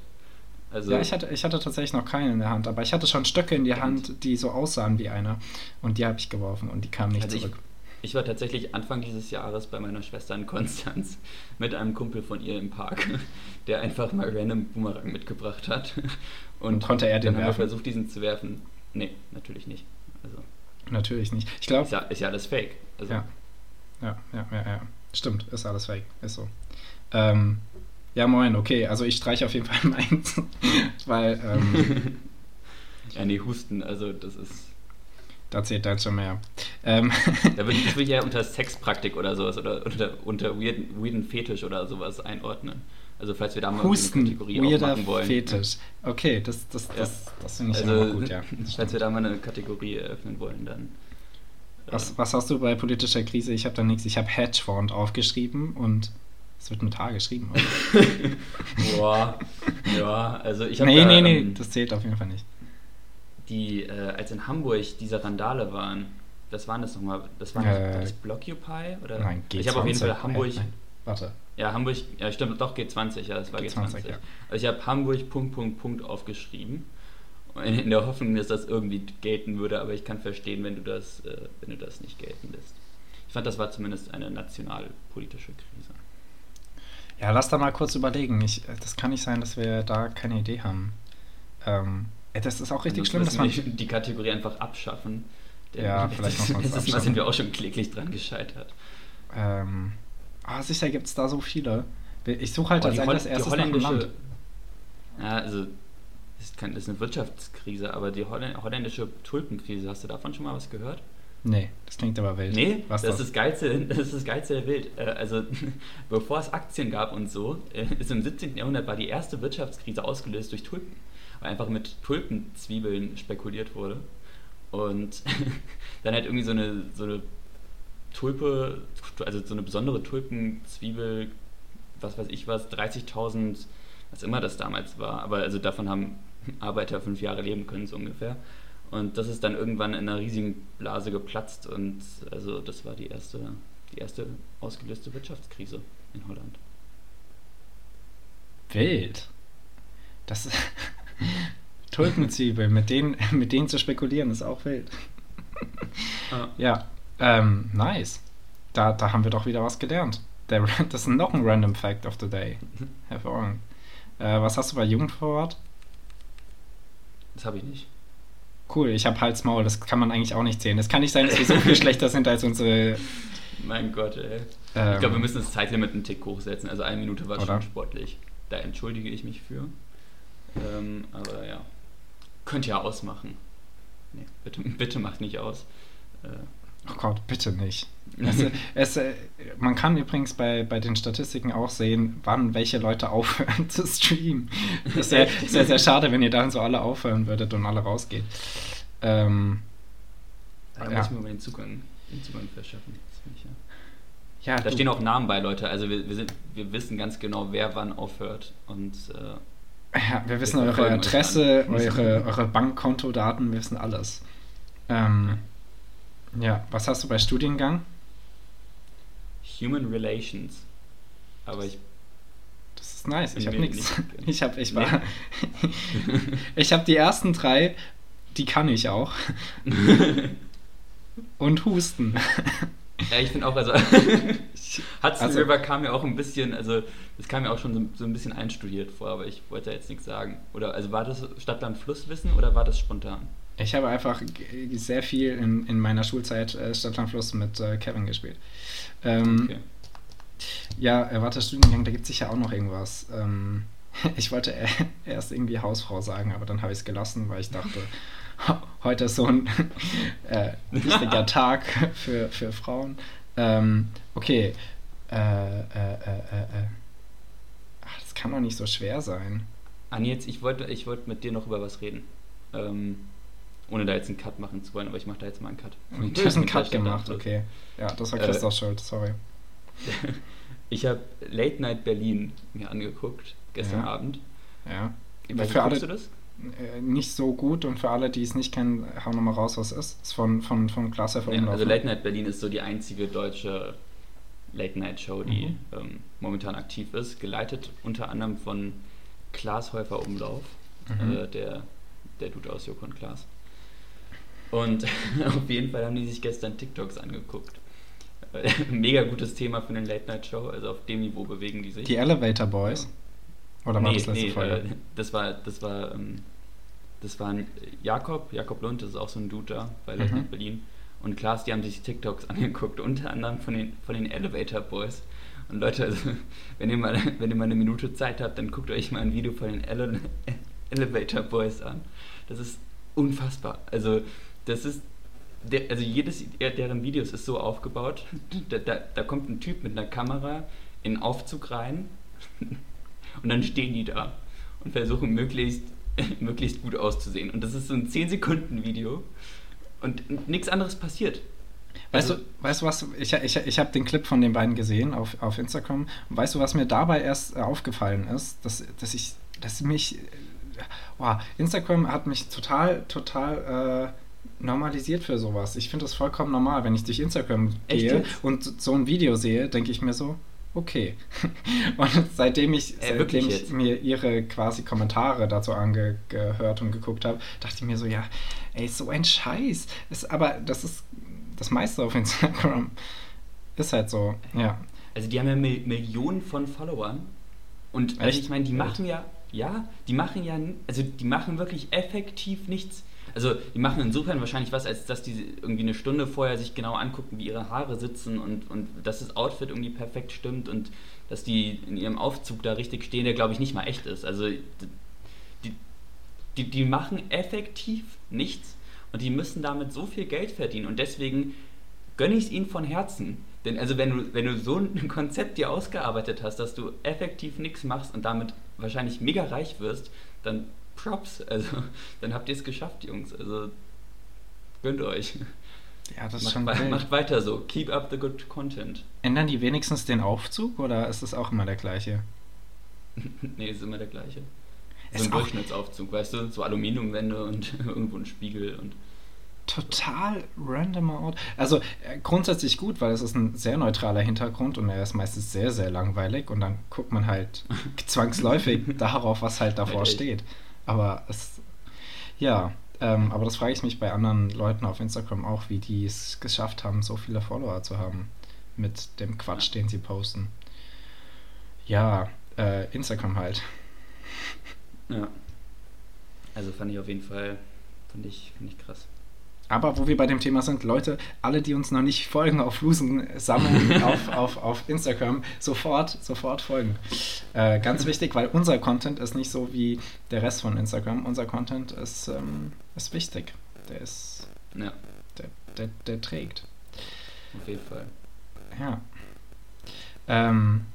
Also ja, ich hatte, ich hatte tatsächlich noch keinen in der Hand, aber ich hatte schon Stöcke in der Hand, die so aussahen wie einer. Und die habe ich geworfen und die kamen nicht also zurück. Ich war tatsächlich Anfang dieses Jahres bei meiner Schwester in Konstanz mit einem Kumpel von ihr im Park, der einfach mal random Boomerang mitgebracht hat. Und, Und konnte er den dann werfen? Haben wir versucht, diesen zu werfen. Nee, natürlich nicht. Also, natürlich nicht. Ich glaube. Ist, ja, ist ja alles fake. Also, ja. ja. Ja, ja, ja, Stimmt, ist alles fake. Ist so. Ähm, ja, moin, okay. Also ich streiche auf jeden Fall meins. weil. Ähm, ja, nee, Husten, also das ist. Da zählt dann schon mehr. Ähm. Da würde ich, ich ja unter Sexpraktik oder sowas oder unter, unter weirden, weirden Fetisch oder sowas einordnen. Also falls wir da mal Husten, eine Kategorie weirder aufmachen wollen. Fetisch. Okay, das, das, Ja. das, das finde ich Also, immer gut, ja. falls wir da mal eine Kategorie eröffnen wollen, dann. äh, Was, was hast du bei politischer Krise? Ich habe da nichts. Ich habe Hedgefonds aufgeschrieben und es wird mit H geschrieben. Boah, ja, also ich habe nee, da, nee, nee, ähm, das zählt auf jeden Fall nicht. Die, äh, als in Hamburg diese Randale waren, das waren das nochmal, das waren Äh, war das Blockupy oder? Nein, G20. Ich habe auf jeden Fall Hamburg, Äh, warte. ja Hamburg, ja stimmt, doch G20, ja, das war G20. G20, ja. Also ich habe Hamburg Punkt Punkt Punkt aufgeschrieben in, der Hoffnung, dass das irgendwie gelten würde, aber ich kann verstehen, wenn du das, äh, wenn du das nicht gelten lässt. Ich fand, das war zumindest eine nationalpolitische Krise. Ja, lass da mal kurz überlegen. Ich, äh, das kann nicht sein, dass wir da keine Idee haben. Ähm, das ist auch richtig Ansonsten schlimm, dass man. die Kategorie einfach abschaffen. Ja, vielleicht muss man es letztes Mal abschaffen. sind wir auch schon kläglich dran gescheitert. Ähm, ah, sicher gibt es da so viele. Ich suche halt Oh, als die erstes nach. Land. Ja, also. Das ist, das eine Wirtschaftskrise, aber die Hollä- holländische Tulpenkrise, hast du davon schon mal was gehört? Nee, das klingt aber wild. Nee, Was das, das? ist das Geilste, das ist das Geilste der Welt. Äh, Also, bevor es Aktien gab und so, ist im 17. Jahrhundert war die erste Wirtschaftskrise ausgelöst durch Tulpen. Einfach mit Tulpenzwiebeln spekuliert wurde. Und dann halt irgendwie so eine, so eine Tulpe, also so eine besondere Tulpenzwiebel, was weiß ich was, 30.000, was immer das damals war. Aber also davon haben Arbeiter fünf Jahre leben können, so ungefähr. Und das ist dann irgendwann in einer riesigen Blase geplatzt und also das war die erste, die erste ausgelöste Wirtschaftskrise in Holland. Wild. Das Tulpenzwiebeln, mit denen, mit denen zu spekulieren, ist auch wild. Ah. Ja, ähm, nice. Da, da haben wir doch wieder was gelernt. Der, das ist noch ein Random Fact of the Day. Hervorragend. Äh, was hast du bei Jugendvorrat? Das habe ich nicht. Cool, ich habe Hals Maul, das kann man eigentlich auch nicht zählen. Es kann nicht sein, dass wir so viel schlechter sind als unsere. Mein Gott, ey. Ähm, ich glaube, wir müssen das Zeitlimit einen Tick hochsetzen. Also eine Minute war Oder? schon sportlich. Da entschuldige ich mich für. Ähm, aber ja. Könnt ihr ausmachen. Nee, bitte, bitte macht nicht aus. Äh, Oh Gott, bitte nicht. Es, es, äh, man kann übrigens bei, bei den Statistiken auch sehen, wann welche Leute aufhören zu streamen. Das ist sehr, sehr, schade, wenn ihr dann so alle aufhören würdet und alle rausgeht. Ähm, da Ja. muss mir mal den Zugang, den Zugang verschaffen. Ich ja. ja, Da du- stehen auch Namen bei, Leute. Also wir, wir, sind, wir wissen ganz genau, wer wann aufhört. Und äh, ja, wir wissen wir eure Adresse, eure, eure Bankkontodaten, wir wissen alles. Ähm, ja, was hast du bei Studiengang? Human Relations. Aber ich. Das ist nice. Ich habe Nee, nichts. nicht. Ich habe ich war ich habe die ersten drei, die kann ich auch. Und Husten. Ja, ich finde auch, also Hudson Also- River kam mir auch ein bisschen, also das kam mir auch schon so, so ein bisschen einstudiert vor, aber ich wollte jetzt nichts sagen. Oder also war das Stadtland Flusswissen oder war das spontan? Ich habe einfach sehr viel in, in meiner Schulzeit äh, Stadtlandfluss mit äh, Kevin gespielt. Ähm, Okay. Ja, warte, Studiengang, da gibt es sicher auch noch irgendwas. Ähm, ich wollte äh, erst irgendwie Hausfrau sagen, aber dann habe ich es gelassen, weil ich dachte, heute ist so ein äh, wichtiger Tag für, für Frauen. Ähm, okay. Äh, äh, äh, äh, äh. Ach, das kann doch nicht so schwer sein. Ah, Nils, ich wollte, ich wollte mit dir noch über was reden. Ähm, ohne da jetzt einen Cut machen zu wollen, aber ich mache da jetzt mal einen Cut. Du hast einen Cut gemacht, okay. Ja, das war Äh, Christoph schuld, sorry. Ich habe Late Night Berlin mir angeguckt, gestern Ja. Abend. Ja. Weiß, Für alle- du das? Äh, nicht so gut und für alle, die es nicht kennen, hau nochmal raus, was es ist. Ist von, von, von Klaas Häufer Ja, also ne? Late Night Berlin ist so die einzige deutsche Late Night Show, die Mhm. ähm, momentan aktiv ist, geleitet unter anderem von Klaas Häufer Umlauf, Mhm. äh, der, der Dude aus Joko und Klaas. Und auf jeden Fall haben die sich gestern TikToks angeguckt. Mega gutes Thema für eine Late-Night-Show, also auf dem Niveau bewegen die sich. Die Elevator Boys? Oder war nee, das letzte nee, Folge? Äh, das war, das war, ähm, das war Jakob, Jakob Lund, das ist auch so ein Dude da bei Late mhm. Berlin. Und Klaas, die haben sich TikToks angeguckt, unter anderem von den, von den Elevator Boys. Und Leute, also, wenn ihr, mal, wenn ihr mal eine Minute Zeit habt, dann guckt euch mal ein Video von den Ele Elevator Boys an. Das ist unfassbar. Also, das ist. Der, also jedes deren Videos ist so aufgebaut, da, da, da kommt ein Typ mit einer Kamera in einen Aufzug rein und dann stehen die da und versuchen möglichst, möglichst gut auszusehen. Und das ist so ein 10 Sekunden Video und nichts anderes passiert. Weißt also, du, weißt du was, ich, ich, ich habe den Clip von den beiden gesehen auf, auf Instagram. Und weißt du, was mir dabei erst äh, aufgefallen ist? Dass, dass ich, dass mich, wow, Instagram hat mich total, total äh, normalisiert für sowas. Ich finde das vollkommen normal, wenn ich durch Instagram gehe und so ein Video sehe, denke ich mir so, okay. Und seitdem ich, äh, seitdem ich mir ihre quasi Kommentare dazu angehört und geguckt habe, dachte ich mir so, ja, ey, so ein Scheiß. Ist, aber das ist das meiste auf Instagram. Ist halt so, ja. Also die haben ja Millionen von Followern. Und also ich meine, die machen ja, ja, die machen ja, also die machen wirklich effektiv nichts also die machen insofern wahrscheinlich was, als dass die irgendwie eine Stunde vorher sich genau angucken, wie ihre Haare sitzen und, und dass das Outfit irgendwie perfekt stimmt und dass die in ihrem Aufzug da richtig stehen, der glaube ich nicht mal echt ist. Also die, die, die machen effektiv nichts und die müssen damit so viel Geld verdienen und deswegen gönne ich es ihnen von Herzen. Denn also wenn du, wenn du so ein Konzept dir ausgearbeitet hast, dass du effektiv nichts machst und damit wahrscheinlich mega reich wirst, dann Props. Also, dann habt ihr es geschafft, Jungs. Also, gönnt euch. Ja, das ist schon we Macht weiter so. Keep up the good content. Ändern die wenigstens den Aufzug oder ist es auch immer der gleiche? nee, ist immer der gleiche. So ein Durchschnittsaufzug, weißt du? So Aluminiumwände und irgendwo ein Spiegel und total randomer Ort. Also äh, grundsätzlich gut, weil es ist ein sehr neutraler Hintergrund und er ist meistens sehr, sehr langweilig und dann guckt man halt zwangsläufig darauf, was halt davor steht. Aber es, ja, ähm, aber das frage ich mich bei anderen Leuten auf Instagram auch, wie die es geschafft haben, so viele Follower zu haben mit dem Quatsch, den sie posten. Ja, äh, Instagram halt. Ja. Also fand ich auf jeden Fall, fand ich, fand ich krass. Aber wo wir bei dem Thema sind, Leute, alle, die uns noch nicht folgen auf Lusen sammeln auf, auf, auf Instagram, sofort, sofort folgen. Äh, ganz wichtig, weil unser Content ist nicht so wie der Rest von Instagram. Unser Content ist, ähm, ist wichtig. Der ist. Ja. Der, der, der trägt. Auf jeden Fall. Ja. Ähm,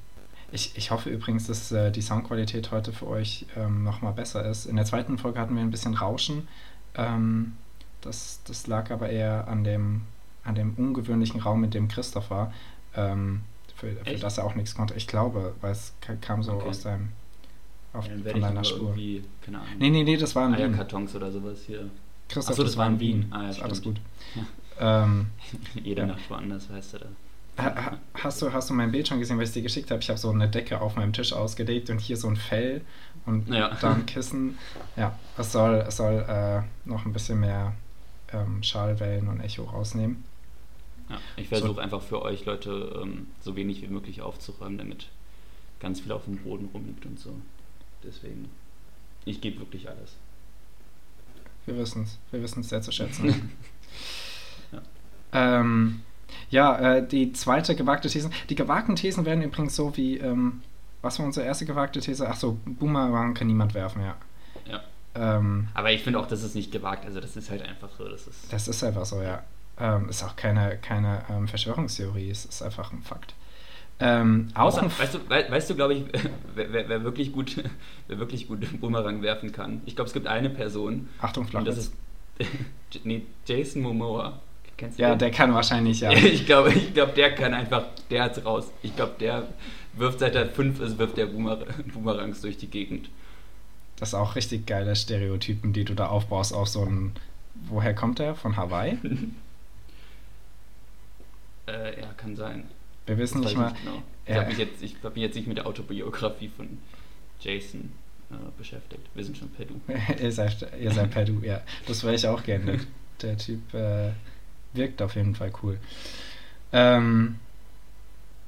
ich, ich hoffe übrigens, dass äh, die Soundqualität heute für euch ähm, nochmal besser ist. In der zweiten Folge hatten wir ein bisschen Rauschen. Ähm, das, das lag aber eher an dem, an dem ungewöhnlichen Raum, in dem Christoph war, ähm, für, für das er auch nichts konnte. Ich glaube, weil es kam so okay. aus deinem auf, ja, von deiner Spur. Keine Ahnung. Nee, nee, nee, das war in Wien. Kartons oder sowas hier. Christoph, Achso, das, das war in Wien. Wien. Ah, ja, alles gut. Ja. Ähm, Jede ja. Nacht woanders, weißt du da. Ha, hast, du, hast du mein Bild schon gesehen, was ich dir geschickt habe? Ich habe so eine Decke auf meinem Tisch ausgelegt und hier so ein Fell und ja. da ein Kissen. Ja, es soll, es soll äh, noch ein bisschen mehr ähm, Schallwellen und Echo rausnehmen. Ja, ich versuche so. einfach für euch Leute ähm, so wenig wie möglich aufzuräumen, damit ganz viel auf dem Boden rumliegt und so. Deswegen, ich gebe wirklich alles. Wir wissen es, wir wissen es sehr zu schätzen. ja, ähm, ja äh, die zweite gewagte These. Die gewagten Thesen werden übrigens so wie, ähm, was war unsere erste gewagte These? Achso, Boomerang kann niemand werfen, ja. Ähm, Aber ich finde auch, das ist nicht gewagt. Also das ist halt einfach so. Das ist, das ist einfach so, ja. Ähm, ist auch keine, keine ähm, Verschwörungstheorie, es ist einfach ein Fakt. Ähm, Außer, weißt du, we, weißt du glaube ich, wer, wer, wer, wirklich gut, wer wirklich gut Boomerang werfen kann? Ich glaube, es gibt eine Person. Achtung, Flachwitz. das ist nee, Jason Momoa. Kennst du ja, den? der kann wahrscheinlich, ja. ich glaube, ich glaub, der kann einfach, der hat's raus. Ich glaube, der wirft seit er fünf ist, wirft der Boomerangs durch die Gegend. Das ist auch richtig geile Stereotypen, die du da aufbaust auf so ein. Woher kommt der? Von Hawaii? äh, ja, kann sein. Wir wissen nicht mal. Nicht genau. Ich habe mich, jetzt, hab mich jetzt nicht mit der Autobiografie von Jason äh, beschäftigt. Wir sind schon per Du. ihr, seid, ihr seid per Du, ja. Das wäre ich auch gerne. Der Typ äh, wirkt auf jeden Fall cool. Ähm,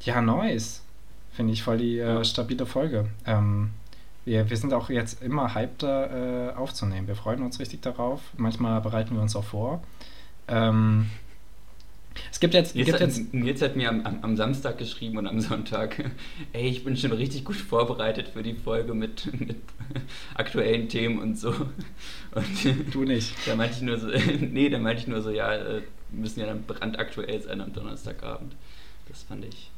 Ja, nice. Finde ich voll die äh, stabile Folge. Ähm, wir, wir sind auch jetzt immer hypter äh, aufzunehmen. Wir freuen uns richtig darauf. Manchmal bereiten wir uns auch vor. Ähm, es gibt jetzt. Nils, gibt hat, jetzt Nils hat mir am, am, am, Samstag geschrieben und am Sonntag, ey, ich bin schon richtig gut vorbereitet für die Folge mit, mit aktuellen Themen und so. Und du nicht. Da meinte ich nur so, nee, da meinte ich nur so, ja, äh, müssen ja dann brandaktuell sein am Donnerstagabend. Das fand ich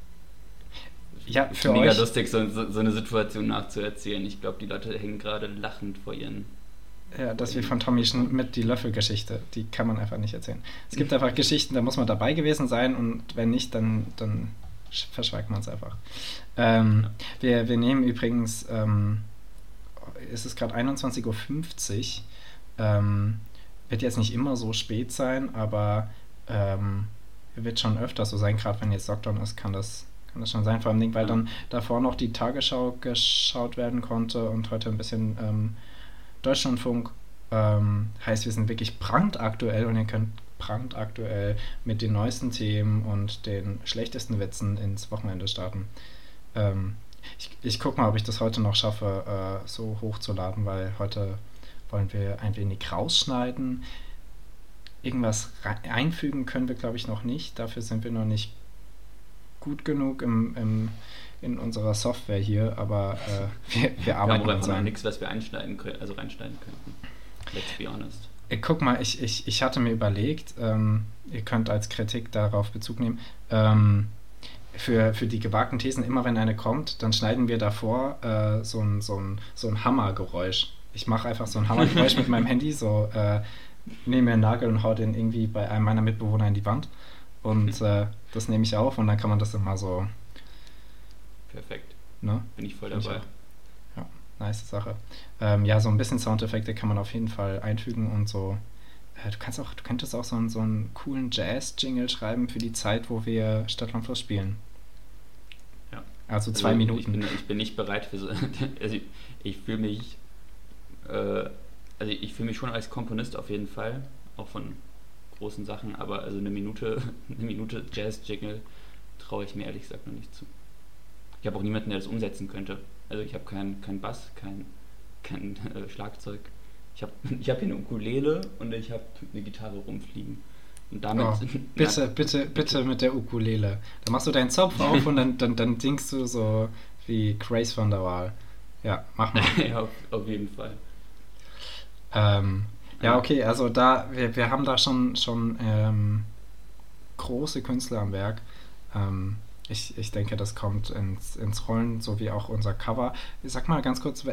ja, für mega euch. lustig, so, so, so eine Situation nachzuerzählen. Ich glaube, die Leute hängen gerade lachend vor ihren ja, das wie von Tommy Schmidt, die Löffelgeschichte. Die kann man einfach nicht erzählen. Es gibt einfach Geschichten, da muss man dabei gewesen sein und wenn nicht, dann, dann verschweigt man es einfach. Ähm, wir, wir nehmen übrigens, ähm, es ist gerade 21.50 Uhr. Ähm, wird jetzt nicht immer so spät sein, aber ähm, wird schon öfter so sein, gerade wenn jetzt Lockdown ist, kann das, kann das schon sein, vor allem, weil dann davor noch die Tagesschau geschaut werden konnte und heute ein bisschen ähm, Deutschlandfunk. Ähm, heißt, wir sind wirklich brandaktuell und ihr könnt brandaktuell mit den neuesten Themen und den schlechtesten Witzen ins Wochenende starten. Ähm, ich, ich gucke mal, ob ich das heute noch schaffe, äh, so hochzuladen, weil heute wollen wir ein wenig rausschneiden. Irgendwas einfügen können wir, glaube ich, noch nicht. Dafür sind wir noch nicht gut genug im, im in unserer Software hier, aber äh, wir, wir arbeiten ja, aber nichts, was wir einschneiden können, also reinschneiden könnten. Let's be honest. Äh, guck mal, ich, ich, ich hatte mir überlegt, ähm, ihr könnt als Kritik darauf Bezug nehmen, ähm, für, für die gewagten Thesen, immer wenn eine kommt, dann schneiden wir davor äh, so ein, so ein, so ein Hammergeräusch. Ich mache einfach so ein Hammergeräusch mit meinem Handy, so äh, nehme mir einen Nagel und hau den irgendwie bei einem meiner Mitbewohner in die Wand. Und äh, das nehme ich auf und dann kann man das immer so Perfekt. Ne? Bin ich voll dabei. Ich ja, nice Sache. Ähm, ja, so ein bisschen Soundeffekte kann man auf jeden Fall einfügen und so. Äh, du kannst auch, du könntest auch so einen, so einen coolen Jazz-Jingle schreiben für die Zeit, wo wir Stadtlandfluss spielen. Ja. Also zwei also Minuten. Ich bin, ich bin, nicht bereit für so. Also ich, ich fühle mich. Äh, also ich fühle mich schon als Komponist auf jeden Fall, auch von großen Sachen, aber also eine Minute, eine Minute Jazz-Jingle traue ich mir ehrlich gesagt noch nicht zu. Ich habe auch niemanden, der das umsetzen könnte. Also ich habe keinen kein Bass, kein, kein äh, Schlagzeug. Ich habe ich hab hier eine Ukulele und ich habe eine Gitarre rumfliegen. Und damit. Oh, bitte, bitte, bitte mit der Ukulele. Dann machst du deinen Zopf auf und dann, dann, dann singst du so wie Grace von der Wahl. Ja, mach mal. ja, auf, auf jeden Fall. Ähm, ja, okay, also da, wir, wir haben da schon, schon ähm, große Künstler am Werk. Ähm, ich, ich denke, das kommt ins, ins Rollen, so wie auch unser Cover. Sag mal ganz kurz,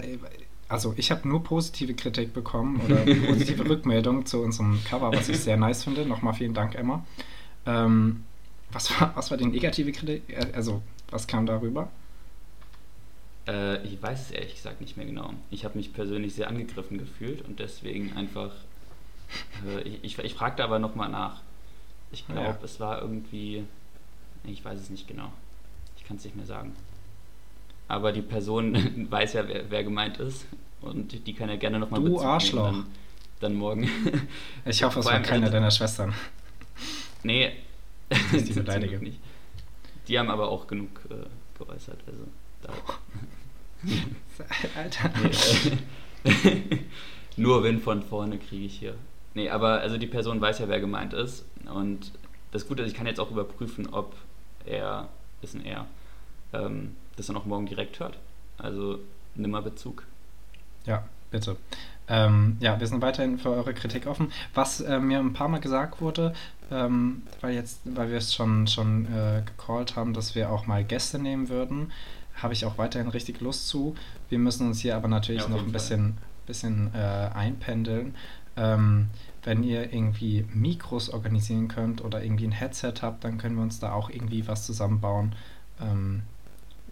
also ich habe nur positive Kritik bekommen oder positive Rückmeldungen zu unserem Cover, was ich sehr nice finde. Nochmal vielen Dank, Emma. Ähm, was, war, was war die negative Kritik? Äh, also, was kam darüber? Äh, ich weiß es ehrlich gesagt nicht mehr genau. Ich habe mich persönlich sehr angegriffen gefühlt und deswegen einfach. Äh, ich ich, ich fragte aber nochmal nach. Ich glaube, ja. es war irgendwie ich weiß es nicht genau. Ich kann es nicht mehr sagen. Aber die Person weiß ja, wer, wer, gemeint ist. Und die kann ja gerne nochmal Du Arschloch. Dann, dann, morgen. Ich hoffe, es war keine also, deiner Schwestern. Nee. die beleidige. Nicht. Die haben aber auch genug äh, geäußert. Also, Alter. Nee, nur Wind von vorne kriege ich hier. Nee, aber also die Person weiß ja, wer gemeint ist. Und das Gute ist, ich kann jetzt auch überprüfen, ob er, ist ein Er, ähm, das dann auch morgen direkt hört. Also nimm mal Bezug. Ja, bitte. Ähm, ja, wir sind weiterhin für eure Kritik offen. Was äh, mir ein paar Mal gesagt wurde, ähm, weil jetzt, weil wir es schon, schon äh, gecallt haben, dass wir auch mal Gäste nehmen würden, habe ich auch weiterhin richtig Lust zu. Wir müssen uns hier aber natürlich ja, noch ein bisschen, bisschen äh, einpendeln. Ähm, wenn ihr irgendwie Mikros organisieren könnt oder irgendwie ein Headset habt, dann können wir uns da auch irgendwie was zusammenbauen. Ähm,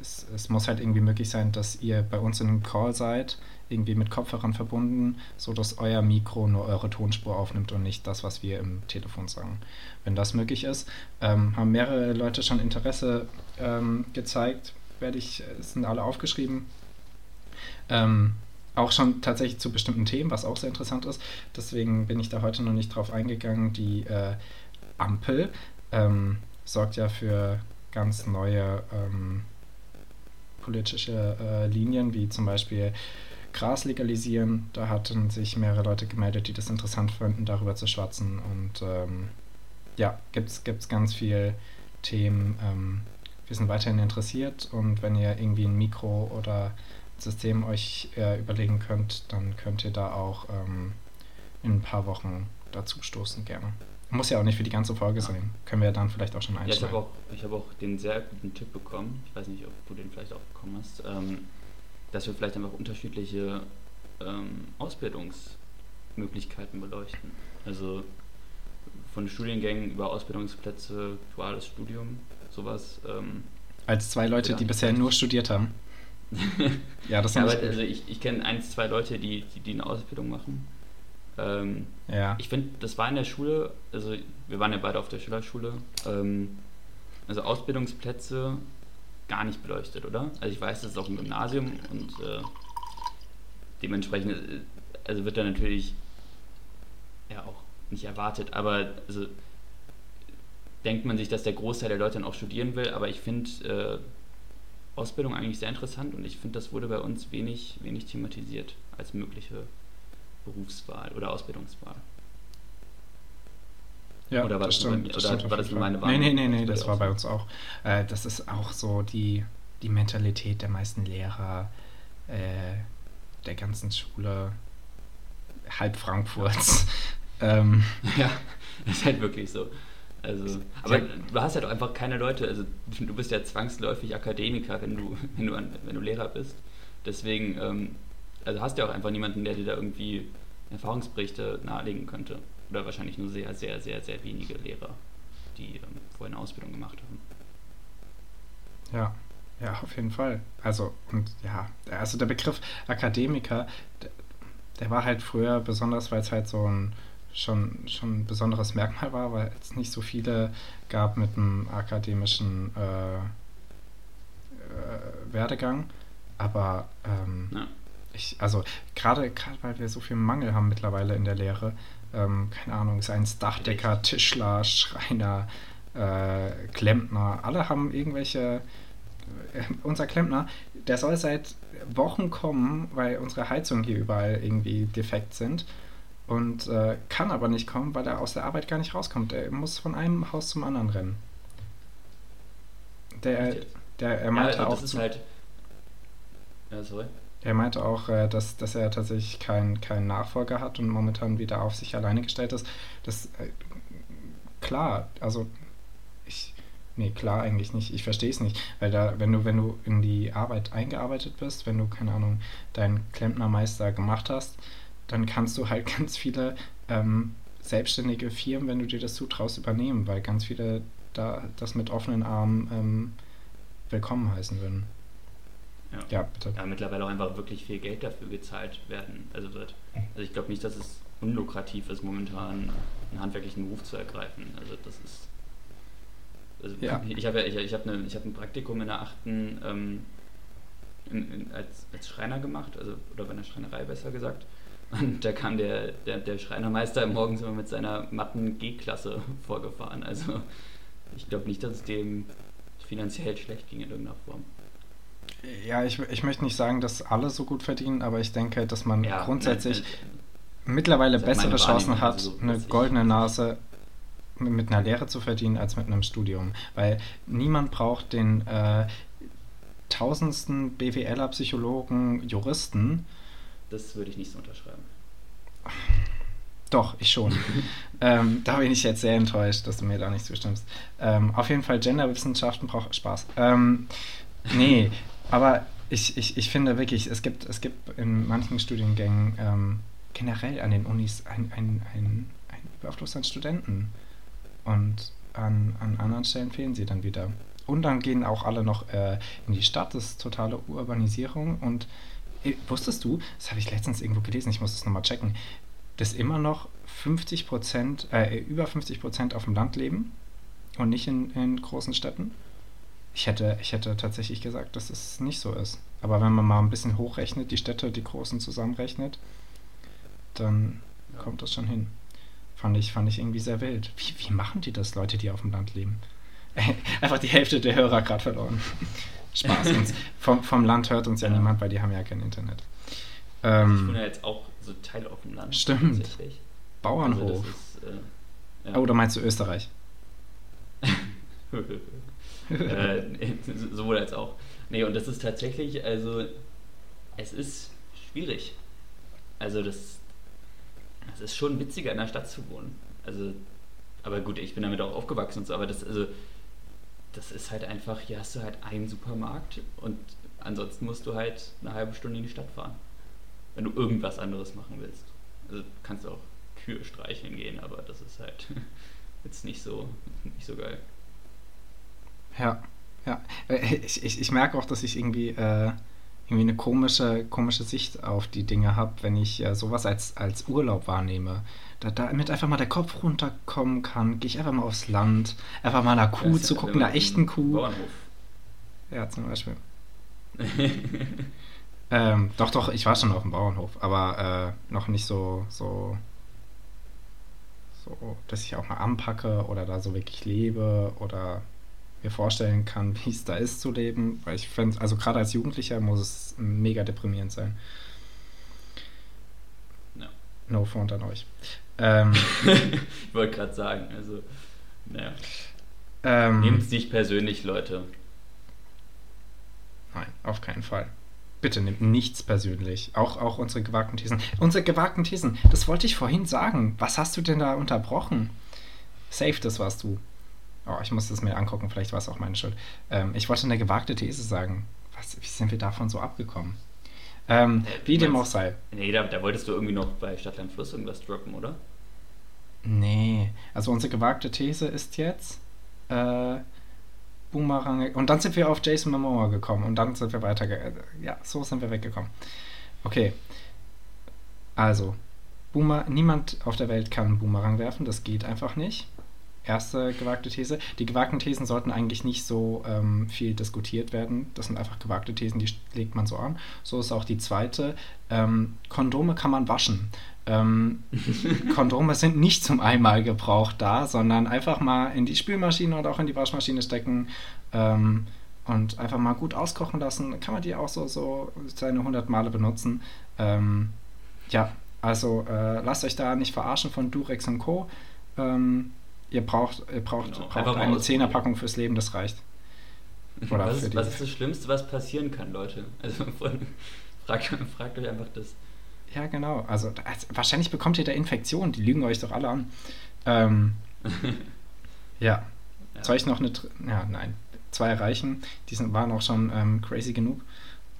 es, es, muss halt irgendwie möglich sein, dass ihr bei uns in einem Call seid, irgendwie mit Kopfhörern verbunden, sodass euer Mikro nur eure Tonspur aufnimmt und nicht das, was wir im Telefon sagen. Wenn das möglich ist, ähm, haben mehrere Leute schon Interesse ähm, gezeigt, werde ich, sind alle aufgeschrieben. Ähm, auch schon tatsächlich zu bestimmten Themen, was auch sehr interessant ist. Deswegen bin ich da heute noch nicht drauf eingegangen. Die äh, Ampel ähm, sorgt ja für ganz neue ähm, politische äh, Linien, wie zum Beispiel Gras legalisieren. Da hatten sich mehrere Leute gemeldet, die das interessant fanden, darüber zu schwatzen. Und ähm, ja, gibt es ganz viele Themen. Wir sind weiterhin interessiert und wenn ihr irgendwie ein Mikro oder System euch äh, überlegen könnt, dann könnt ihr da auch ähm, in ein paar Wochen dazu stoßen gerne. Muss ja auch nicht für die ganze Folge sein. Können wir dann vielleicht auch schon einsteigen. Ja, ich habe auch, hab auch den sehr guten Tipp bekommen. Ich weiß nicht, ob du den vielleicht auch bekommen hast. Ähm, dass wir vielleicht einfach unterschiedliche ähm, Ausbildungsmöglichkeiten beleuchten. Also von Studiengängen über Ausbildungsplätze, duales Studium, sowas. Ähm, Als zwei Leute, die bisher nur studiert haben. ja, das ja, aber, also ich, ich kenne eins, zwei Leute, die, die, die eine Ausbildung machen. Ähm, ja. Ich finde, das war in der Schule, also wir waren ja beide auf der Schülerschule, ähm, also Ausbildungsplätze gar nicht beleuchtet, oder? Also ich weiß, das ist auch ein Gymnasium und äh, dementsprechend äh, also wird da natürlich ja auch nicht erwartet, aber also denkt man sich, dass der Großteil der Leute dann auch studieren will, aber ich finde äh, Ausbildung eigentlich sehr interessant und ich finde, das wurde bei uns wenig, wenig thematisiert als mögliche Berufswahl oder Ausbildungswahl. Ja, oder war das, das stimmt. Das oder stimmt war das meine Wahl? Nee, nee, nee, nee, das war bei uns auch. Äh, das ist auch so die, die Mentalität der meisten Lehrer äh, der ganzen Schule, halb Frankfurts. ähm, ja, ist halt wirklich so. Also, aber du hast halt einfach keine Leute, also du bist ja zwangsläufig Akademiker, wenn du, wenn du, wenn du Lehrer bist. Deswegen, ähm, also hast du ja auch einfach niemanden, der dir da irgendwie Erfahrungsberichte nahelegen könnte oder wahrscheinlich nur sehr, sehr, sehr, sehr wenige Lehrer, die ähm, vorher eine Ausbildung gemacht haben. Ja, ja, auf jeden Fall. Also, und ja, also der Begriff Akademiker, der, der war halt früher besonders, weil es halt so ein schon, schon ein besonderes Merkmal war, weil es nicht so viele gab mit einem akademischen äh, äh, Werdegang. Aber ähm, ja. ich, also gerade weil wir so viel Mangel haben mittlerweile in der Lehre, ähm, keine Ahnung, seien es Dachdecker, Tischler, Schreiner, äh, Klempner, alle haben irgendwelche. Äh, unser Klempner, der soll seit Wochen kommen, weil unsere Heizungen hier überall irgendwie defekt sind und äh, kann aber nicht kommen, weil er aus der Arbeit gar nicht rauskommt. Er muss von einem Haus zum anderen rennen. Der, der er meinte ja, auch. Zu, halt ja, sorry. Er meinte auch, äh, dass, dass er tatsächlich keinen kein Nachfolger hat und momentan wieder auf sich alleine gestellt ist. Das äh, klar, also ich. Nee, klar eigentlich nicht. Ich verstehe es nicht. Weil da, wenn du, wenn du in die Arbeit eingearbeitet bist, wenn du, keine Ahnung, deinen Klempnermeister gemacht hast, dann kannst du halt ganz viele ähm, selbstständige Firmen, wenn du dir das zutraust, übernehmen, weil ganz viele da das mit offenen Armen ähm, willkommen heißen würden. Ja. ja, bitte. Ja, mittlerweile auch einfach wirklich viel Geld dafür gezahlt werden, also wird. Also ich glaube nicht, dass es unlukrativ ist, momentan einen handwerklichen Beruf zu ergreifen. Also das ist. Also ja. Ich habe ich, ich hab ne, hab ein Praktikum in der achten ähm, in, in, als, als Schreiner gemacht, also oder bei einer Schreinerei besser gesagt. Und da kam der, der, der Schreinermeister morgens immer mit seiner matten G-Klasse vorgefahren. Also ich glaube nicht, dass es dem finanziell schlecht ging in irgendeiner Form. Ja, ich, ich möchte nicht sagen, dass alle so gut verdienen, aber ich denke, dass man ja, grundsätzlich nein, mittlerweile bessere Chancen hat, also, eine goldene Nase mit einer Lehre zu verdienen, als mit einem Studium. Weil niemand braucht den äh, tausendsten BWLer, Psychologen, Juristen. Das würde ich nicht so unterschreiben. Doch, ich schon. ähm, da bin ich jetzt sehr enttäuscht, dass du mir da nicht zustimmst. Ähm, auf jeden Fall, Genderwissenschaften braucht Spaß. Ähm, nee, aber ich, ich, ich finde wirklich, es gibt, es gibt in manchen Studiengängen ähm, generell an den Unis ein, ein, ein, ein Überfluss an Studenten. Und an, an anderen Stellen fehlen sie dann wieder. Und dann gehen auch alle noch äh, in die Stadt, das ist totale Urbanisierung. Und wusstest du, das habe ich letztens irgendwo gelesen, ich muss das nochmal checken, dass immer noch 50 Prozent, äh, über 50 Prozent auf dem Land leben und nicht in, in großen Städten? Ich hätte, ich hätte tatsächlich gesagt, dass es nicht so ist. Aber wenn man mal ein bisschen hochrechnet, die Städte, die großen zusammenrechnet, dann ja. kommt das schon hin. Fand ich, fand ich irgendwie sehr wild. Wie, wie machen die das, Leute, die auf dem Land leben? Einfach die Hälfte der Hörer gerade verloren. Spaß. Vom, vom Land hört uns ja, ja, niemand, weil die haben ja kein Internet. Ähm, ich bin ja jetzt auch so Teil auf dem Land. Stimmt. Bauernhof. Also ist, äh, ja. Oh, da meinst du Österreich? äh, sowohl als auch. Nee, und das ist tatsächlich, also, es ist schwierig. Also, das, das ist schon witziger, in der Stadt zu wohnen. Also, aber gut, ich bin damit auch aufgewachsen und so, aber das, also, das ist halt einfach, hier hast du halt einen Supermarkt und ansonsten musst du halt eine halbe Stunde in die Stadt fahren, wenn du irgendwas anderes machen willst. Also kannst du auch Kühe streicheln gehen, aber das ist halt jetzt nicht so, nicht so geil. Ja, ja. Äh, ich, ich, ich merke auch, dass ich irgendwie, äh, irgendwie eine komische, komische Sicht auf die Dinge habe, wenn ich äh, sowas als, als Urlaub wahrnehme. Da, damit einfach mal der Kopf runterkommen kann, gehe ich einfach mal aufs Land, einfach mal einer Kuh zu gucken, einer echten Kuh. Bauernhof. Ja, zum Beispiel. ähm, doch, doch, ich war schon auf dem Bauernhof, aber äh, noch nicht so, so, so, dass ich auch mal anpacke oder da so wirklich lebe oder mir vorstellen kann, wie es da ist zu leben. Weil ich finde, also gerade als Jugendlicher muss es mega deprimierend sein. No, no front an euch. Ähm, ich wollte gerade sagen, also, naja. Ähm, Nehmt es nicht persönlich, Leute. Nein, auf keinen Fall. Bitte nehmt nichts persönlich. Auch, auch unsere gewagten Thesen. Unsere gewagten Thesen, das wollte ich vorhin sagen. Was hast du denn da unterbrochen? Safe, das warst du. Oh, ich muss das mir angucken, vielleicht war es auch meine Schuld. Ähm, ich wollte eine gewagte These sagen. Was, wie sind wir davon so abgekommen? Ähm, äh, wie dem auch sei. Nee, da, da, wolltest du irgendwie noch bei Stadtland Fluss irgendwas droppen, oder? Nee, also unsere gewagte These ist jetzt äh, Boomerang. Und dann sind wir auf Jason Momoa gekommen und dann sind wir weiter. Ja, so sind wir weggekommen. Okay. Also, Boomer, niemand auf der Welt kann Boomerang werfen, das geht einfach nicht erste gewagte These. Die gewagten Thesen sollten eigentlich nicht so ähm, viel diskutiert werden. Das sind einfach gewagte Thesen, die legt man so an. So ist auch die zweite. Ähm, Kondome kann man waschen. Ähm, Kondome sind nicht zum Einmalgebrauch da, sondern einfach mal in die Spülmaschine oder auch in die Waschmaschine stecken ähm, und einfach mal gut auskochen lassen. Kann man die auch so, so seine 100 Male benutzen. Ähm, ja, also äh, lasst euch da nicht verarschen von Durex und Co. Ähm, ihr braucht, ihr braucht, genau. braucht eine Zehnerpackung fürs Leben, das reicht. Oder was, ist, was ist das Schlimmste, was passieren kann, Leute? Also fragt, fragt euch einfach das. Ja, genau. Also, also, wahrscheinlich bekommt ihr da Infektionen, die lügen euch doch alle an. Ähm, ja. ja. Soll ich noch eine. Ja, nein. Zwei erreichen. Die sind, waren auch schon ähm, crazy genug.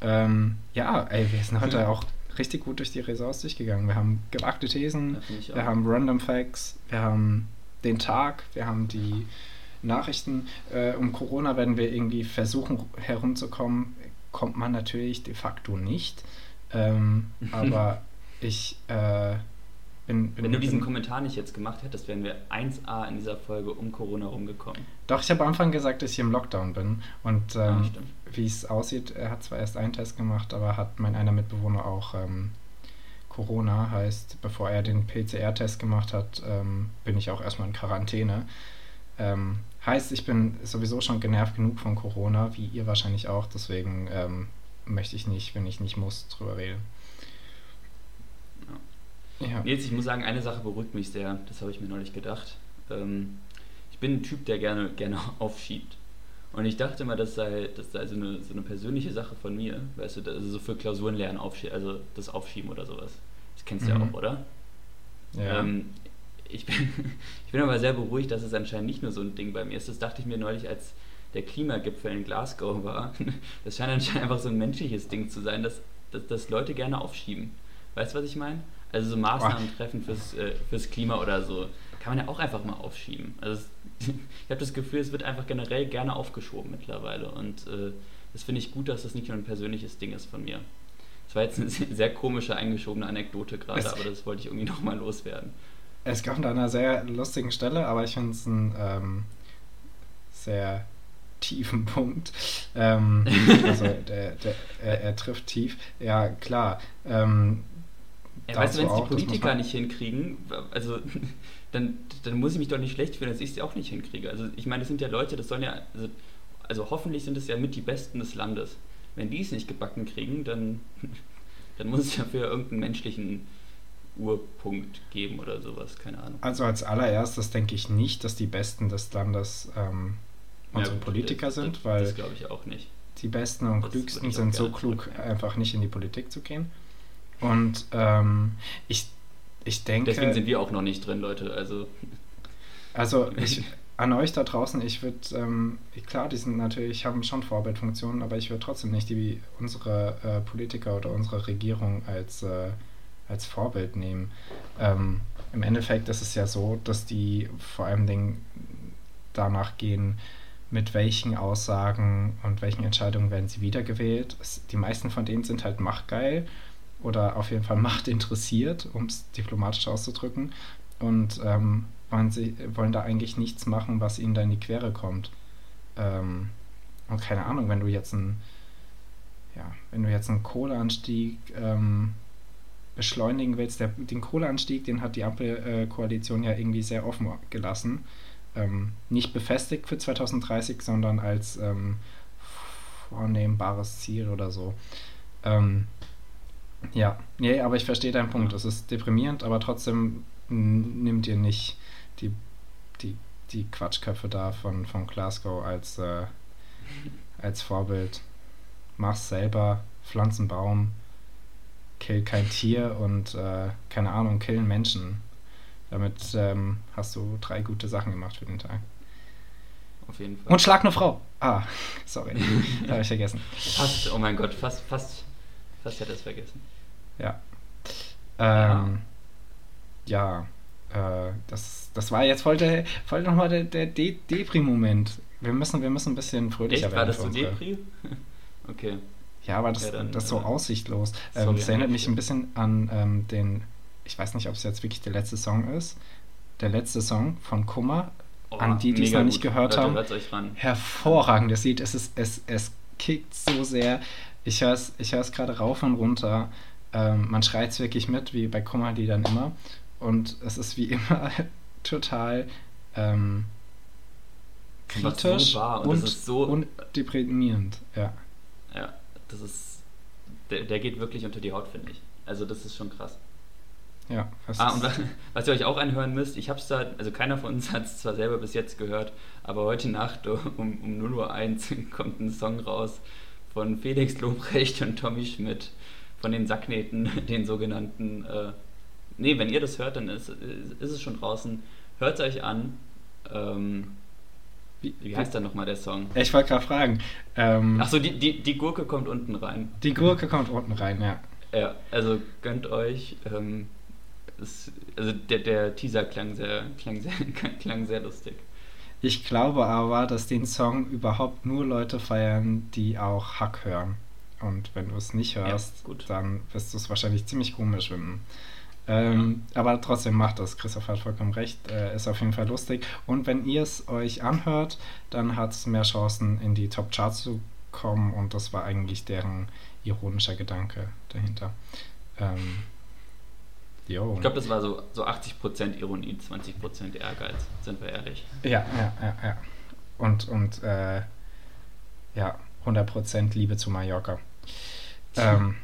Ähm, ja, ey, wir sind heute auch richtig gut durch die Ressorts durchgegangen. Wir haben gewagte Thesen, wir haben Random Facts, wir haben den Tag, wir haben die Nachrichten. Äh, um Corona werden wir irgendwie versuchen herumzukommen. Kommt man natürlich de facto nicht. Ähm, aber ich äh, bin, bin, Wenn du diesen bin, Kommentar nicht jetzt gemacht hättest, wären wir 1a in dieser Folge um Corona rumgekommen. Doch, ich habe am Anfang gesagt, dass ich im Lockdown bin. Und ähm, ja, wie es aussieht, er hat zwar erst einen Test gemacht, aber hat mein einer Mitbewohner auch ähm, Corona heißt, bevor er den PCR-Test gemacht hat, ähm, bin ich auch erstmal in Quarantäne. Ähm, heißt, ich bin sowieso schon genervt genug von Corona, wie ihr wahrscheinlich auch, deswegen ähm, möchte ich nicht, wenn ich nicht muss, drüber reden. Ja. Nils, ich muss sagen, eine Sache beruhigt mich sehr, das habe ich mir neulich gedacht. Ähm, ich bin ein Typ, der gerne, gerne aufschiebt. Und ich dachte mal, das sei, das sei so, eine, so eine persönliche Sache von mir, weißt du, also so für Klausuren lernen, also das Aufschieben oder sowas. Das kennst du mhm. ja auch, oder? Ja. Ähm, ich, bin, ich bin aber sehr beruhigt, dass es anscheinend nicht nur so ein Ding bei mir ist. Das dachte ich mir neulich, als der Klimagipfel in Glasgow war. Das scheint anscheinend einfach so ein menschliches Ding zu sein, dass, dass, dass Leute gerne aufschieben. Weißt du, was ich meine? Also so Maßnahmen treffen fürs, äh, fürs Klima oder so, kann man ja auch einfach mal aufschieben. Also ich habe das Gefühl, es wird einfach generell gerne aufgeschoben mittlerweile. Und äh, das finde ich gut, dass das nicht nur ein persönliches Ding ist von mir. War jetzt eine sehr komische, eingeschobene Anekdote gerade, aber das wollte ich irgendwie nochmal loswerden. Es kommt an einer sehr lustigen Stelle, aber ich finde es ein ähm, sehr tiefen Punkt. Ähm, also der, der, er, er, trifft tief. Ja, klar. Ähm, ja, weißt du, wenn es die Politiker nicht hinkriegen, also dann, dann muss ich mich doch nicht schlecht fühlen, dass ich es auch nicht hinkriege. Also ich meine, das sind ja Leute, das sollen ja, also, also hoffentlich sind es ja mit die Besten des Landes. Wenn die es nicht gebacken kriegen, dann, dann muss es ja für irgendeinen menschlichen Urpunkt geben oder sowas, keine Ahnung. Also als allererstes denke ich nicht, dass die Besten des Landes ähm, unsere ja, Politiker das, sind, weil das glaube ich auch nicht. Die Besten und das Klügsten sind so klug, einfach nicht in die Politik zu gehen. Und ähm, ich, ich denke. Deswegen sind wir auch noch nicht drin, Leute. Also, also ich, an euch da draußen, ich würde, ähm, klar, die sind natürlich, haben schon Vorbildfunktionen, aber ich würde trotzdem nicht die, unsere äh, Politiker oder unsere Regierung als, äh, als Vorbild nehmen. Ähm, Im Endeffekt ist es ja so, dass die vor allem Dingen danach gehen, mit welchen Aussagen und welchen Entscheidungen werden sie wiedergewählt. Es, die meisten von denen sind halt machtgeil oder auf jeden Fall Macht interessiert, um es diplomatisch auszudrücken. Und ähm, wollen, sie, wollen da eigentlich nichts machen, was ihnen da in die Quere kommt. Ähm, und keine Ahnung, wenn du jetzt einen, ja, wenn du jetzt einen Kohleanstieg ähm, beschleunigen willst, der, den Kohleanstieg, den hat die Ampelkoalition ja irgendwie sehr offen gelassen. Ähm, nicht befestigt für 2030, sondern als ähm, vornehmbares Ziel oder so. Ähm, ja, nee, aber ich verstehe deinen Punkt. Es ist deprimierend, aber trotzdem nimmt ihr nicht die, die, die Quatschköpfe da von, von Glasgow als, äh, als Vorbild. Mach's selber, pflanz einen Baum, kill kein Tier und äh, keine Ahnung, killen Menschen. Damit ähm, hast du drei gute Sachen gemacht für den Tag. Auf jeden Fall. Und schlag eine Frau. Ah, sorry. Habe ich vergessen. Fast, oh mein Gott, fast, fast Fast hätte es vergessen. Ja. Ähm, ja, äh, das, das war jetzt voll, der, voll nochmal der, der De Depri-Moment. Wir müssen, wir müssen ein bisschen fröhlicher Echt? werden. War das so Depri? okay. Ja, aber das, ja, dann, das ist so äh, aussichtlos. Ähm, das erinnert mich ein bisschen an ähm, den, ich weiß nicht, ob es jetzt wirklich der letzte Song ist. Der letzte Song von Kummer. Oh, an die, die es noch nicht gehört Leute, haben. Hervorragendes Lied. Es, ist, es, es kickt so sehr. Ich höre es ich gerade rauf und runter. Ähm, man schreit es wirklich mit, wie bei Kummerliedern immer. Und es ist wie immer total ähm, kritisch so und, und, so, und, deprimierend. Ja. Ja, das ist. Der, der geht wirklich unter die Haut, finde ich. Also, das ist schon krass. Ja, ah, und was, was, ihr euch auch anhören müsst, ich habe es da, also keiner von uns hat es zwar selber bis jetzt gehört, aber heute Nacht um, um 0.01 Uhr kommt ein Song raus, von Felix Lobrecht und Tommy Schmidt von den Sacknähten, den sogenannten. Äh, ne, wenn ihr das hört, dann ist, ist es schon draußen. Hört es euch an. Ähm, wie, wie, heißt da nochmal der Song? Ich wollte gerade fragen. Ähm, Achso, die, die, die Gurke kommt unten rein. Die Gurke kommt unten rein, ja. Ja, also gönnt euch. Ähm, es, also der, der Teaser klang sehr, klang, sehr, klang sehr lustig. Ich glaube aber, dass den Song überhaupt nur Leute feiern, die auch Hack hören. Und wenn du es nicht hörst, ja, dann wirst du es wahrscheinlich ziemlich komisch finden. Ähm. Aber trotzdem macht das. Christoph hat vollkommen recht. Äh, ist auf jeden Fall lustig. Und wenn ihr es euch anhört, dann hat es mehr Chancen, in die Top Charts zu kommen. Und das war eigentlich deren ironischer Gedanke dahinter. Ähm, Jo. Ich glaube, das war so, so 80% Ironie, 20% Ehrgeiz, sind wir ehrlich. Ja, ja, ja, ja. Und, und äh, ja, 100% Liebe zu Mallorca. Ähm,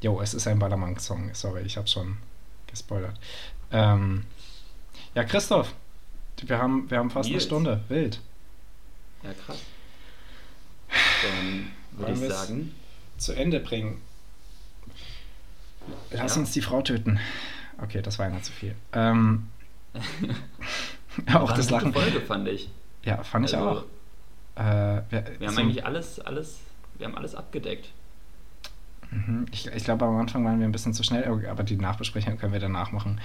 jo, es ist ein Ballermann-Song. Sorry, ich habe schon gespoilert. Ähm, ja, Christoph, wir haben, wir haben fast Nils. eine Stunde. Wild. Ja, krass. Dann würde ich sagen. Zu Ende bringen. Lass ja. uns die Frau töten. Okay, das war immer zu viel. Ähm, auch war das Lachen. Folge fand ich. Ja, fand ich also, auch. Äh, wir, wir haben eigentlich alles, alles, wir haben alles abgedeckt. Mhm, ich, ich glaube, am Anfang waren wir ein bisschen zu schnell, aber die Nachbesprechung können wir danach machen.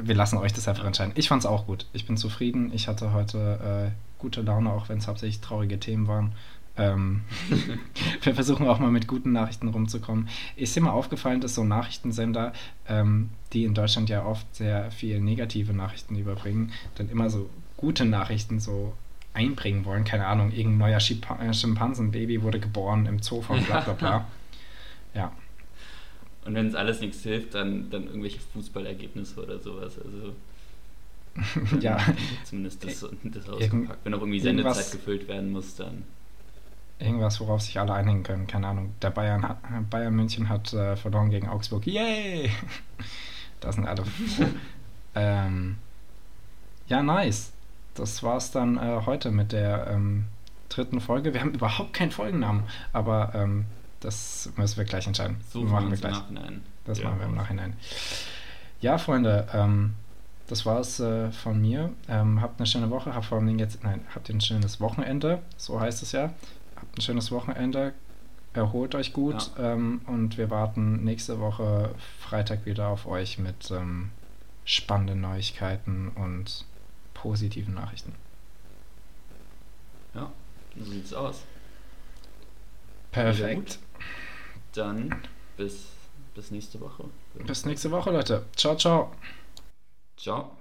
Wir lassen euch das einfach entscheiden. Ich fand es auch gut. Ich bin zufrieden. Ich hatte heute äh, gute Laune, auch wenn es hauptsächlich traurige Themen waren. Ähm, wir versuchen auch mal mit guten Nachrichten rumzukommen. Ist dir mal aufgefallen, dass so Nachrichtensender, ähm, die in Deutschland ja oft sehr viel negative Nachrichten überbringen, dann immer so gute Nachrichten so einbringen wollen? Keine Ahnung, irgendein neuer äh, Schimpansenbaby wurde geboren im Zoo von bla bla bla. Ja. Und wenn es alles nichts hilft, dann, dann irgendwelche Fußballergebnisse oder sowas. Also ja. Zumindest das, das ausgepackt. Wenn auch irgendwie Sendezeit gefüllt werden muss, dann. Irgendwas, worauf sich alle einigen können. Keine Ahnung. Der Bayern, hat, Bayern München hat äh, verloren gegen Augsburg. Yay! da sind alle ähm, ja, nice. Das war's dann äh, heute mit der ähm, dritten Folge. Wir haben überhaupt keinen Folgennamen, aber ähm, das müssen wir gleich entscheiden. So machen wir gleich. Nachhinein. Das ja. machen wir im Nachhinein. Ja, Freunde, ähm, das war's äh, von mir. Ähm, habt eine schöne Woche, habt vor allem jetzt, nein, habt ein schönes Wochenende, so heißt es ja. Habt ein schönes Wochenende, erholt euch gut ja. ähm, und wir warten nächste Woche Freitag wieder auf euch mit ähm, spannenden Neuigkeiten und positiven Nachrichten. Ja, so sieht's aus. Perfekt. Dann bis, bis nächste Woche. Bis nächste Woche, Leute. Ciao, ciao. Ciao.